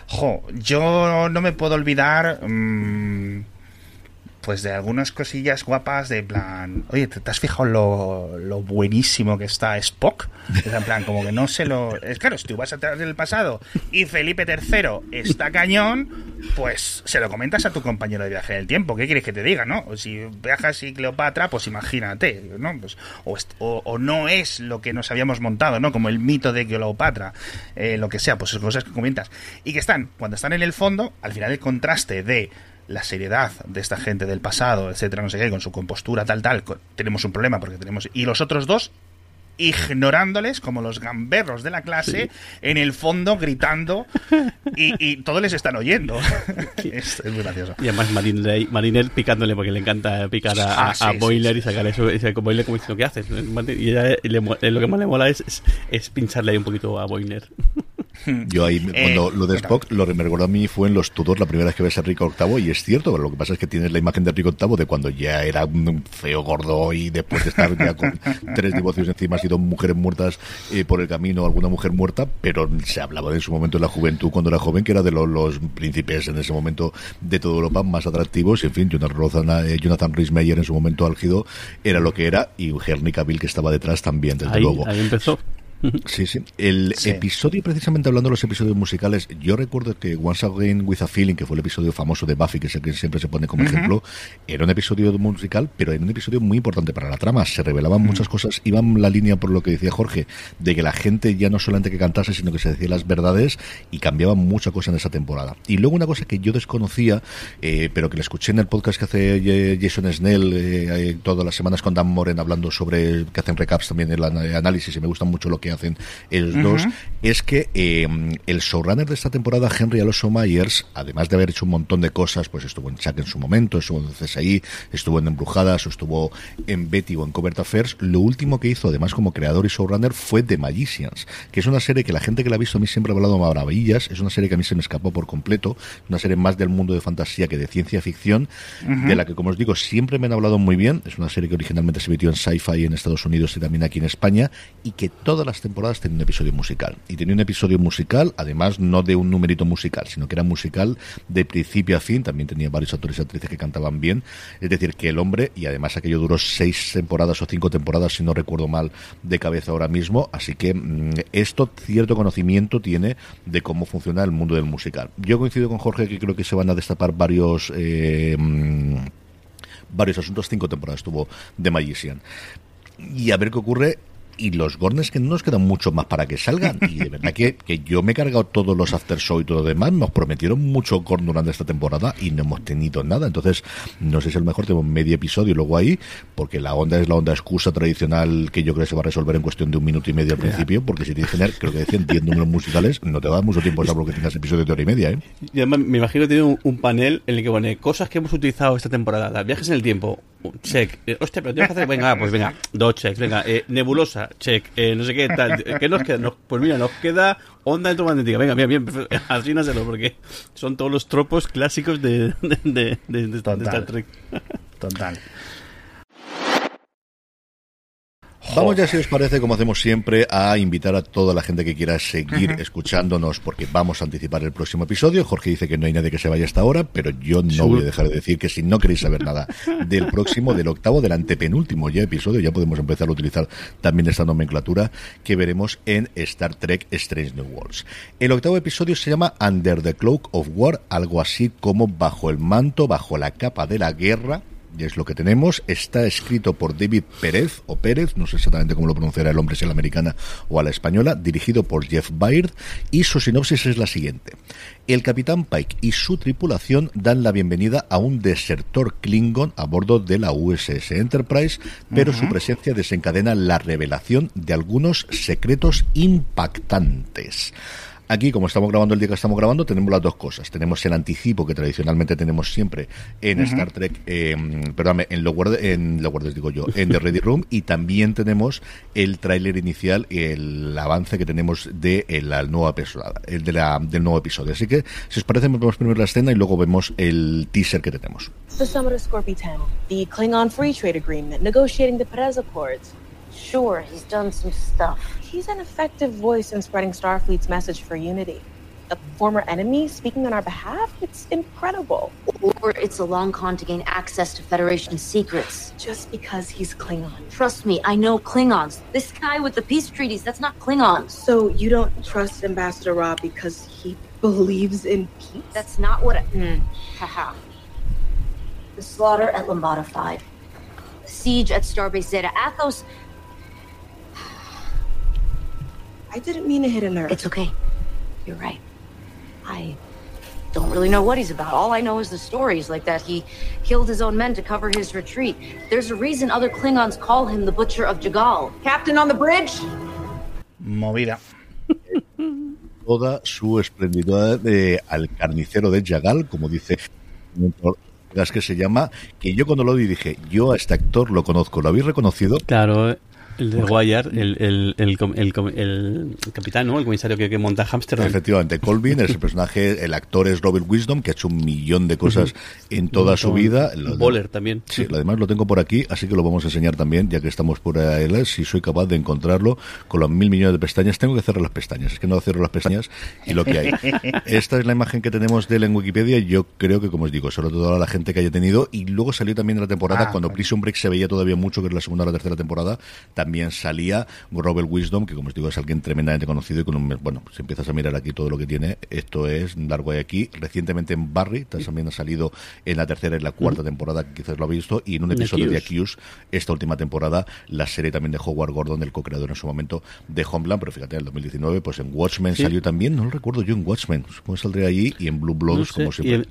Jo, yo no me puedo olvidar mm, pues de algunas cosillas guapas de plan, oye, ¿te, has fijado lo, lo buenísimo que está Spock? Es en plan, como que no se lo... Es claro, si tú vas atrás del pasado y Felipe III está cañón, pues se lo comentas a tu compañero de viaje del tiempo. ¿Qué quieres que te diga, no? Si viajas y Cleopatra, pues imagínate, ¿no? Pues, o, o- o no es lo que nos habíamos montado, ¿no? Como el mito de Cleopatra, eh, lo que sea, pues son cosas que comentas. Y que están, cuando están en el fondo, al final el contraste de la seriedad de esta gente del pasado, etcétera, no sé qué, con su compostura, tal, tal, tenemos un problema porque tenemos... Y los otros dos ignorándoles como los gamberros de la clase en el fondo gritando y, y todos les están oyendo. (laughs) Es, es muy gracioso. Y además Mariner, Mariner picándole porque le encanta picar a, Ah, sí, a Boiler y sacar eso, ese Boiler como diciendo ¿qué haces? Y ella le mo- lo que más le mola es, es, es pincharle ahí un poquito a Boiler. (laughs) Yo ahí, Eh, cuando lo de. Spock, lo que me recordó a mí fue en los Tudor, la primera vez que ves a Rico VIII, y es cierto, pero lo que pasa es que tienes la imagen de Rico VIII de cuando ya era un feo gordo y después de estar ya con (laughs) tres divorcios encima, ha sido mujeres muertas eh, por el camino, alguna mujer muerta, pero se hablaba de en su momento en la juventud, cuando era joven, que era de lo- los príncipes en ese momento de toda Europa más atractivos, y en fin, Jonathan, eh, Jonathan Rhys Meyer en su momento álgido era lo que era, y Henry Cavill que estaba detrás también, desde Ahí, luego. ahí empezó. Sí, sí. El Sí. episodio, precisamente hablando de los episodios musicales, yo recuerdo que Once Again with a Feeling, que fue el episodio famoso de Buffy, que es el que siempre se pone como ejemplo, era un episodio musical, pero era un episodio muy importante para la trama. Se revelaban muchas cosas, iban la línea por lo que decía Jorge, de que la gente ya no solamente que cantase, sino que se decía las verdades y cambiaban mucha cosa en esa temporada. Y luego una cosa que yo desconocía, eh, pero que le escuché en el podcast que hace eh, Jason Snell eh, eh, todas las semanas con Dan Moren hablando sobre que hacen recaps también el análisis y me gusta mucho lo que hacen ellos dos, es que eh, el showrunner de esta temporada, Henry Alonso Myers, además de haber hecho un montón de cosas, pues estuvo en Chuck en su momento, estuvo en CSI, estuvo en Embrujadas, o estuvo en Betty o en Covert Affairs, lo último que hizo, además como creador y showrunner, fue The Magicians, que es una serie que la gente que la ha visto a mí siempre ha hablado maravillas, es una serie que a mí se me escapó por completo, una serie más del mundo de fantasía que de ciencia ficción, de la que, como os digo, siempre me han hablado muy bien, es una serie que originalmente se emitió en Sci-Fi en Estados Unidos y también aquí en España, y que todas las temporadas tenía un episodio musical. Y tenía un episodio musical, además no de un numerito musical, sino que era musical de principio a fin. También tenía varios actores y actrices que cantaban bien. Es decir, que el hombre, y además aquello duró seis temporadas o cinco temporadas, si no recuerdo mal, de cabeza ahora mismo. Así que mm, esto cierto conocimiento tiene de cómo funciona el mundo del musical. Yo coincido con Jorge que creo que se van a destapar varios. eh, mm, varios asuntos, cinco temporadas tuvo The Magician y a ver qué ocurre. Y los Gornes que no nos quedan mucho más para que salgan. (laughs) Y de verdad que, que yo me he cargado todos los after show y todo lo demás. Nos prometieron mucho Gorn durante esta temporada y no hemos tenido nada. Entonces, no sé si a lo mejor tenemos medio episodio luego ahí, porque la onda es la onda excusa tradicional que yo creo que se va a resolver en cuestión de un minuto y medio al principio. Porque si tienes que tener, creo que decían 10 números musicales, no te va a dar mucho tiempo salvo que tengas episodio de hora y media, ¿eh? Y además me imagino que tiene un, un panel en el que pone cosas que hemos utilizado esta temporada. Viajes en el tiempo, check. Eh, hostia, pero tienes que hacer. Venga, pues venga, dos checks. Venga, eh, nebulosa, check. Eh, no sé qué tal. ¿Qué nos queda? Nos- pues mira, nos queda onda electromagnética. Venga, bien, bien. (laughs) Así no porque son todos los tropos clásicos de, de, de, de- de. Star Trek. total Vamos ya, si os parece, como hacemos siempre, a invitar a toda la gente que quiera seguir escuchándonos, porque vamos a anticipar el próximo episodio. Jorge dice que no hay nadie que se vaya hasta ahora, pero yo no Seguro. voy a dejar de decir que si no queréis saber nada del próximo, del octavo, del antepenúltimo ya episodio, ya podemos empezar a utilizar también esta nomenclatura que veremos en Star Trek Strange New Worlds. El octavo episodio se llama Under the Cloak of War, algo así como bajo el manto, bajo la capa de la guerra y es lo que tenemos. Está escrito por David Pérez, o Pérez, no sé exactamente cómo lo pronunciará el hombre, si a la americana o a la española, dirigido por Jeff Baird, y su sinopsis es la siguiente. El capitán Pike y su tripulación dan la bienvenida a un desertor Klingon a bordo de la USS Enterprise, pero su presencia desencadena la revelación de algunos secretos impactantes. Aquí, como estamos grabando el día que estamos grabando, tenemos las dos cosas. Tenemos el anticipo que tradicionalmente tenemos siempre en Star Trek, eh, perdón, en Lower, en Lower, digo yo, en The Ready Room, y también tenemos el tráiler inicial, el avance que tenemos de el, nuevo episodio, el de la, del nuevo episodio. Así que, si os parece, vemos primero la escena y luego vemos el teaser que tenemos. The Summit of Scorpio 10, the Klingon Free Trade Agreement, negotiating the Perez Accords. Sure, he's done some stuff. He's an effective voice in spreading Starfleet's message for unity. A former enemy speaking on our behalf? It's incredible. Or it's a long con to gain access to Federation secrets. Just because he's Klingon. Trust me, I know Klingons. This guy with the peace treaties, that's not Klingon. So you don't trust Ambassador Rob because he believes in peace? That's not what I. Mm. Haha. the slaughter at Lombada 5. The siege at Starbase Zeta Athos. I didn't mean to hit a nerve. It's okay. You're right. I don't really know what he's about. All I know is the stories, like that he killed his own men to cover his retreat. There's a reason other Klingons call him the Butcher of Jagal. Captain on the bridge? Movida. Toda su esplendidez de, al carnicero de Jagal, como dice que se llama, que yo cuando lo vi dije, yo a este actor lo conozco, ¿lo habéis reconocido? Claro, el de Wire, el, el, el, el, capitán, ¿no? El comisario que, que monta Hamster. Efectivamente, Colvin es el (laughs) personaje, el actor es Robert Wisdom, que ha hecho un millón de cosas en toda su vida. Boller también. Sí, además lo tengo por aquí, así que lo vamos a enseñar también, ya que estamos por ahí, si soy capaz de encontrarlo con los mil millones de pestañas. Tengo que cerrar las pestañas, es que no cierro las pestañas y lo que hay. (laughs) Esta es la imagen que tenemos de él en Wikipedia. Yo creo que, como os digo, sobre todo a la gente que haya tenido. Y luego salió también en la temporada, ah, cuando Prison Break se veía todavía mucho, que es la segunda o la tercera temporada, también salía Robert Wisdom, que como os digo es alguien tremendamente conocido y con un, bueno, si empiezas a mirar aquí todo lo que tiene, esto es largo de aquí. Recientemente en Barry, también ha salido en la tercera y la cuarta temporada, que quizás lo habéis visto, y en un episodio de Accused, esta última temporada, la serie también de Howard Gordon, el co-creador en su momento de Homeland, pero fíjate, en el 2019, pues en Watchmen salió también, no lo recuerdo yo en Watchmen, supongo que saldría allí, y en Blue Bloods, como siempre.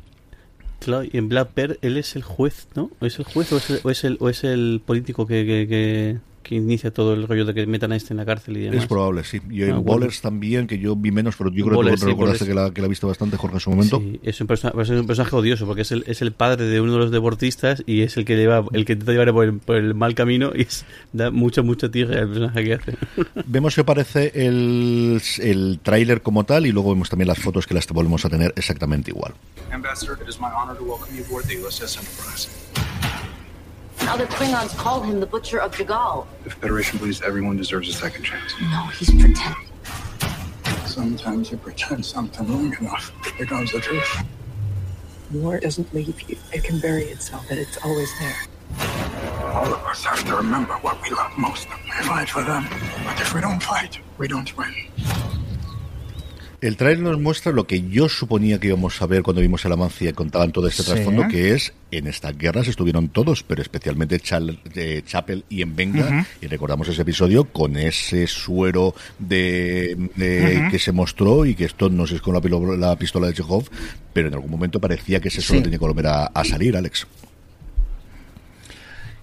Claro, y en Black Bear él es el juez, ¿no? ¿O es el juez o es el, o es el, político que, que, que inicia todo el rollo de que metan a este en la cárcel y demás. Es probable, sí. Y en Bowlers también, que yo vi menos, pero yo creo que sí, recordaste que la, que la ha visto bastante Jorge en su momento. Sí, es un, personaje, es un personaje odioso, porque es el, es el padre de uno de los deportistas y es el que lleva, el que intenta llevar por el, por el mal camino y es, da mucha, mucha tierra al personaje que hace. (laughs) Vemos que aparece el, el tráiler como tal y luego vemos también las fotos que las volvemos a tener exactamente igual. Ambassador, it is my honor to welcome you aboard the USS Enterprise. Other Klingons call him the Butcher of Jagal. The Federation believes everyone deserves a second chance. No, he's pretending. Sometimes you pretend something long enough, it becomes the truth. War doesn't leave you. It can bury itself, and it's always there. All of us have to remember what we love most. We fight for them, but if we don't fight, we don't win. El trailer nos muestra lo que yo suponía que íbamos a ver cuando vimos el avance y contaban todo este trasfondo, que es en estas guerras estuvieron todos, pero especialmente Chal, eh, Chapel y en Venga, y recordamos ese episodio con ese suero de, que se mostró y que esto no sé es con la, pistola de Chekhov, pero en algún momento parecía que ese suero tenía que volver a, salir, Alex.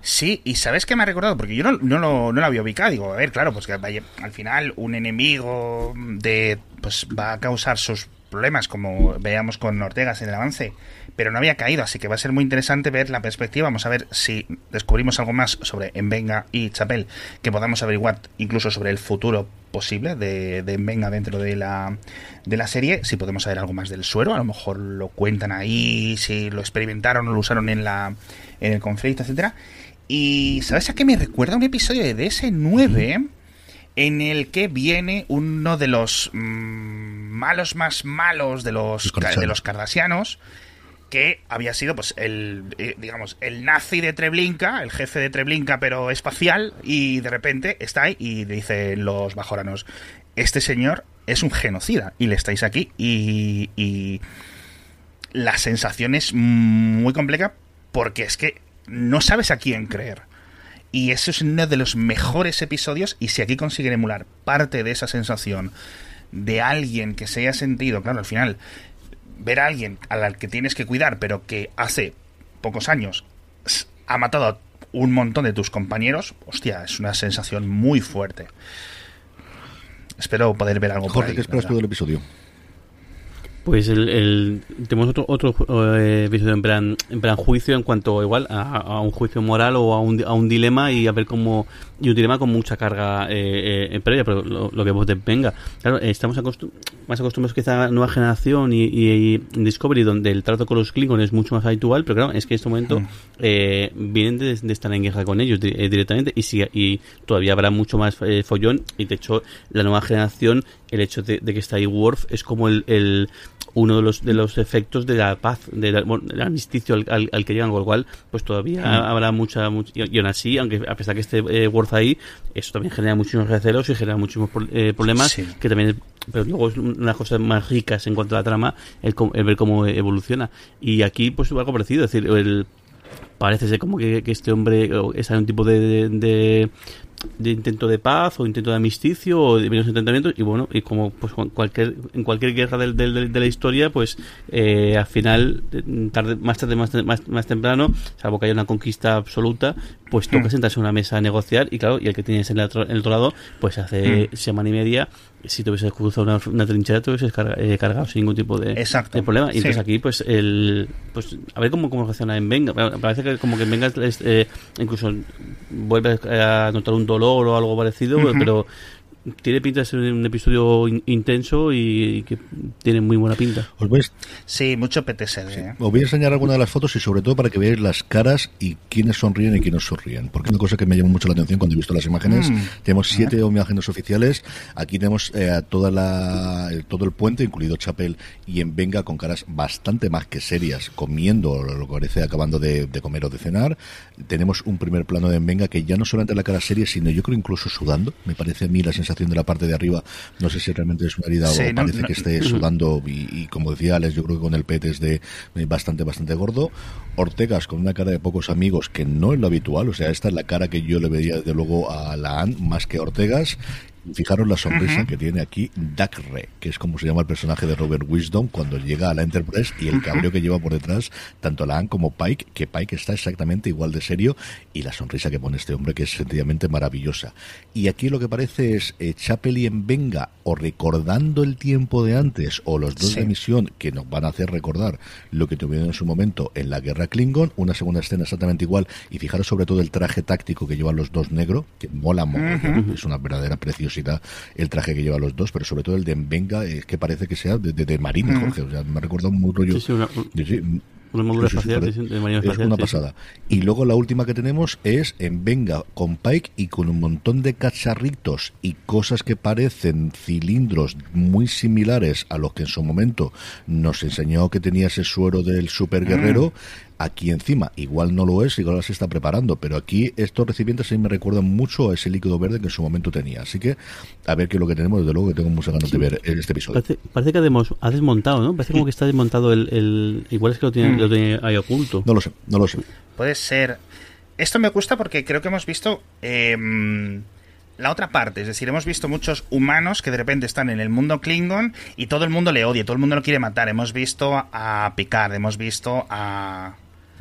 Sí, y ¿sabes qué me ha recordado? Porque yo no, no, lo, no había ubicado. Digo, a ver, claro, pues que al final un enemigo de pues va a causar sus problemas, como veíamos con Ortega en el avance, pero no había caído, así que va a ser muy interesante ver la perspectiva. Vamos a ver si descubrimos algo más sobre Envenga y Chapel, que podamos averiguar incluso sobre el futuro posible de, de Envenga dentro de la, de la serie, si podemos saber algo más del suero, a lo mejor lo cuentan ahí, si lo experimentaron o lo usaron en, la, en el conflicto, etcétera Y ¿sabes a qué me recuerda un episodio de DS9? en el que viene uno de los mm, malos más malos de los, de los cardasianos que había sido pues el eh, digamos el nazi de Treblinka, el jefe de Treblinka pero espacial y de repente está ahí y dice los bajoranos, este señor es un genocida y le estáis aquí y, y la sensación es muy compleja porque es que no sabes a quién creer. Y eso es uno de los mejores episodios y si aquí consiguen emular parte de esa sensación de alguien que se haya sentido, claro, al final, ver a alguien al que tienes que cuidar, pero que hace pocos años ha matado a un montón de tus compañeros, hostia, es una sensación muy fuerte. Espero poder ver algo por ahí, ¿qué esperas tú del episodio? Pues el, el- tenemos otro otro eh, en plan en plan juicio en cuanto igual a, a un juicio moral o a un, a un dilema y a ver cómo y un dilema con mucha carga eh, eh, previa pero lo, lo que vos venga claro eh, estamos acostum- más acostumbrados quizá a nueva generación y, y- y Discovery donde el trato con los Klingons es mucho más habitual pero claro es que en este momento eh, vienen de, de estar en guerra con ellos eh, directamente y si y todavía habrá mucho más follón y de hecho la nueva generación el hecho de, de que está ahí Worf es como el, el- uno de los de los efectos de la paz de del armisticio al, al- al que llegan con lo cual pues todavía habrá mucha, mucha- y, y aún así aunque a pesar que esté eh, Worf ahí eso también genera muchísimos recelos y genera muchísimos eh, problemas Sí. que también pero luego es una de las cosas más ricas en cuanto a la trama el, el ver cómo evoluciona y aquí pues algo parecido es decir el parece ser como que, que este hombre en un tipo de, de, de- de intento de paz o intento de amisticio o de menos entendimientos y bueno y como pues cualquier en cualquier guerra del- del- del- de, la historia pues eh, al final eh, tarde más tarde más, más, más temprano salvo que haya una conquista absoluta pues toca sentarse a una mesa a negociar y claro y el que tienes en el otro, en el otro lado pues hace semana y media si te hubieses cruzado una, una trinchera te hubieses carga- eh, cargado sin ningún tipo de, Exacto. de problema y Sí. entonces aquí pues el pues a ver cómo, cómo reacciona en Venga Pa- parece que como que en Venga es, eh, incluso vuelve a notar un dolor o algo parecido pero tiene pinta de ser un episodio in- intenso y que tiene muy buena pinta Os voy, Sí, mucho PTSD. ¿eh? os voy a enseñar algunas de las fotos y sobre todo para que veáis las caras y quiénes sonríen y quiénes sonríen. Porque es una cosa que me llamó mucho la atención cuando he visto las imágenes. Mm. Tenemos siete imágenes oficiales. Aquí tenemos eh, toda la, el- todo el puente, incluido Chapel y en Venga, con caras bastante más que serias, comiendo lo que parece acabando de, de comer o de cenar. Tenemos un primer plano de en Venga que ya no solamente la cara seria, sino yo creo incluso sudando. Me parece a mí la sensación de la parte de arriba. No sé si realmente es una herida Sí, o parece no- que esté sudando y, y como decía Alex, yo creo que con el pet es de eh, bastante, bastante gordo. Ortegas con una cara de pocos amigos que no es lo habitual, o sea, esta es la cara que yo le veía desde luego a Laan más que a Ortegas. Fijaros la sonrisa que tiene aquí Dakre, que es como se llama el personaje de Robert Wisdom cuando llega a la Enterprise y el cabreo que lleva por detrás tanto Laan como Pike, que Pike está exactamente igual de serio y la sonrisa que pone este hombre que es sencillamente maravillosa. Y aquí lo que parece es eh, Chapel y en Venga o recordando el tiempo de antes o los dos Sí. de misión que nos van a hacer recordar lo que tuvieron en su momento en la guerra Klingon, una segunda escena exactamente igual y fijaros sobre todo el traje táctico que llevan los dos negro, que mola mogollón, es una verdadera preciosidad el traje que llevan los dos, pero sobre todo el de Venga es que parece que sea de, de, de marine, Jorge, o sea, me recordado muy rollo. Sí, sí, una- Sí, una espacial pare- sí, sí, de marina es una pasada. Y luego la última que tenemos es en Venga con Pike y con un montón de cacharritos y cosas que parecen cilindros muy similares a los que en su momento nos enseñó que tenía ese suero del super guerrero. Aquí encima, igual no lo es, igual se está preparando, pero aquí estos recipientes sí me recuerdan mucho a ese líquido verde que en su momento tenía. Así que, a ver qué es lo que tenemos, desde luego que tengo muchas ganas de ver en este episodio. Parece, parece que ha, demos- ha desmontado, ¿no? Parece como que está desmontado el... el- igual es que lo tiene, lo tiene ahí oculto. No lo sé, no lo sé. Puede ser. Esto me gusta porque creo que hemos visto em, la otra parte. Es decir, hemos visto muchos humanos que de repente están en el mundo Klingon y todo el mundo le odia, todo el mundo lo quiere matar. Hemos visto a Picard, hemos visto a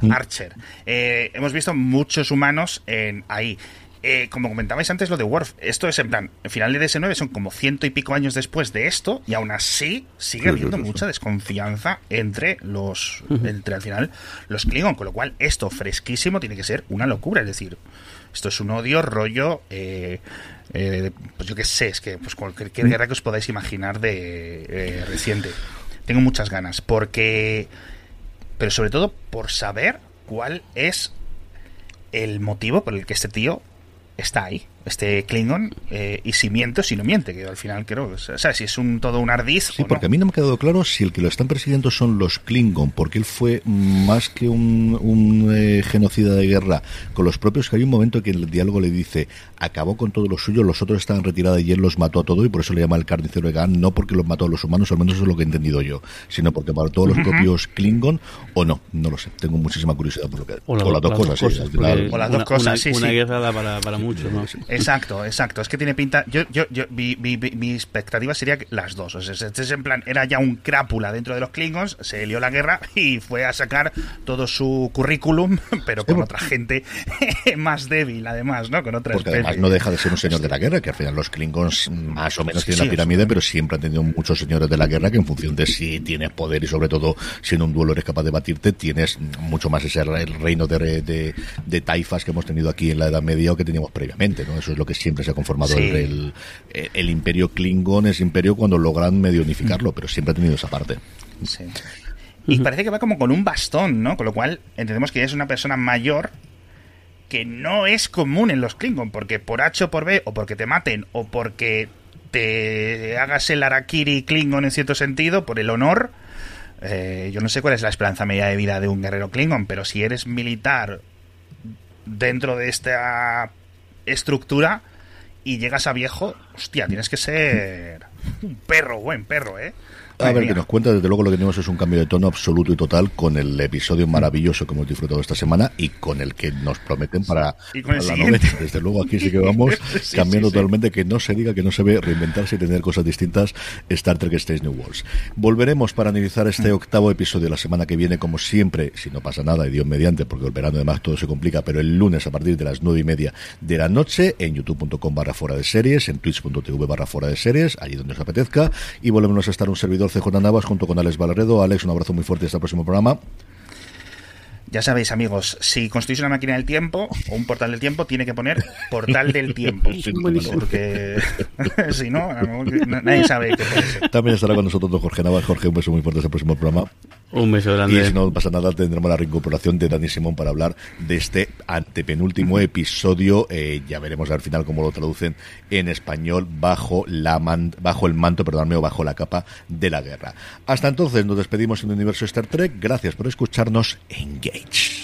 Archer. Eh, hemos visto muchos humanos en ahí. Eh, como comentabais antes lo de Worf, esto es en plan, el final de DS9 son como ciento y pico años después de esto y aún así sigue habiendo sí, sí, sí. mucha desconfianza entre los, entre al final los Klingon, con lo cual esto fresquísimo tiene que ser una locura, es decir, esto es un odio rollo, eh, eh, pues yo qué sé, es que pues cualquier guerra que os podáis imaginar de reciente. Tengo muchas ganas porque, pero sobre todo por saber cuál es el motivo por el que este tío está ahí. Este Klingon, eh, y si miente o si no miente, que al final creo, o sea, si es un todo un ardiz. Sí, porque a mí no me ha quedado claro si el que lo están persiguiendo son los Klingon, porque él fue más que un, un eh, genocida de guerra con los propios, que hay un momento que en el diálogo le dice, acabó con todo lo suyo, los otros estaban retirados y él los mató a todo y por eso le llama el carnicero de Gan, no porque los mató a los humanos, al menos eso es lo que he entendido yo, sino porque mató a los propios Klingon o no, no lo sé, tengo muchísima curiosidad por lo que... O, la, las dos cosas, sí, O las dos una, cosas, una- sí, una sí. guerra da para, para mucho, ¿no? Exacto, exacto. Es que tiene pinta. Yo, yo, yo, mi, mi- mi- expectativa sería que las dos. O sea, este es en plan, era ya un crápula dentro de los Klingons, se lió la guerra y fue a sacar todo su currículum, (laughs) pero con otra gente (laughs) más débil, además, ¿no? Con otra Porque especie. además no deja de ser un señor de la guerra, que al final los Klingons más o menos tienen sí, la pirámide, pero siempre han tenido muchos señores de la guerra que en función de si tienes poder y sobre todo si en un duelo eres capaz de batirte, tienes mucho más ese el reino de, de, de taifas que hemos tenido aquí en la Edad Media o que teníamos previamente, ¿no? Eso es lo que siempre se ha conformado Sí. el, el, el imperio Klingon, es imperio cuando logran medio unificarlo, pero siempre ha tenido esa parte. Sí. Y parece que va como con un bastón, ¿no? Con lo cual entendemos que ya es una persona mayor que no es común en los Klingon, porque por H o por B, o porque te maten, o porque te hagas el Arakiri Klingon en cierto sentido, por el honor. eh, yo no sé cuál es la esperanza media de vida de un guerrero Klingon, pero si eres militar dentro de esta estructura y llegas a viejo, hostia, tienes que ser un perro, buen perro, ¿eh? A ver, que nos cuenta, desde luego lo que tenemos es un cambio de tono absoluto y total con el episodio maravilloso que hemos disfrutado esta semana y con el que nos prometen para, Y con el para la siguiente. novena. Desde luego aquí sí que vamos (laughs) Sí, cambiando sí, sí. totalmente, que no se diga, que no se ve, reinventarse y tener cosas distintas Star Trek Stage New Worlds. Volveremos para analizar este octavo episodio la semana que viene, como siempre, si no pasa nada, y Dios mediante, porque el verano además todo se complica, pero el lunes a partir de las nueve y media de la noche en youtube.com barra fuera de series, en twitch.tv barra fuera de series, allí donde os apetezca, y volvemos a estar un servidor CJ Navas junto con Alex Valerredo. Alex, un abrazo muy fuerte y hasta el próximo programa. Ya sabéis, amigos, si construís una máquina del tiempo o un portal del tiempo, tiene que poner portal del (laughs) tiempo. Buenísimo. Porque (laughs) si no, no- nadie sabe qué puede ser. También estará con nosotros don Jorge Navas. Jorge, un beso muy fuerte hasta el próximo programa. Un beso Y grande. si no pasa nada, tendremos la reincorporación de Dani Simón para hablar de este antepenúltimo episodio. Eh, ya veremos al final cómo lo traducen en español bajo la man- bajo el manto, perdóname, o bajo la capa de la guerra. Hasta entonces nos despedimos en el universo Star Trek. Gracias por escucharnos. Engage.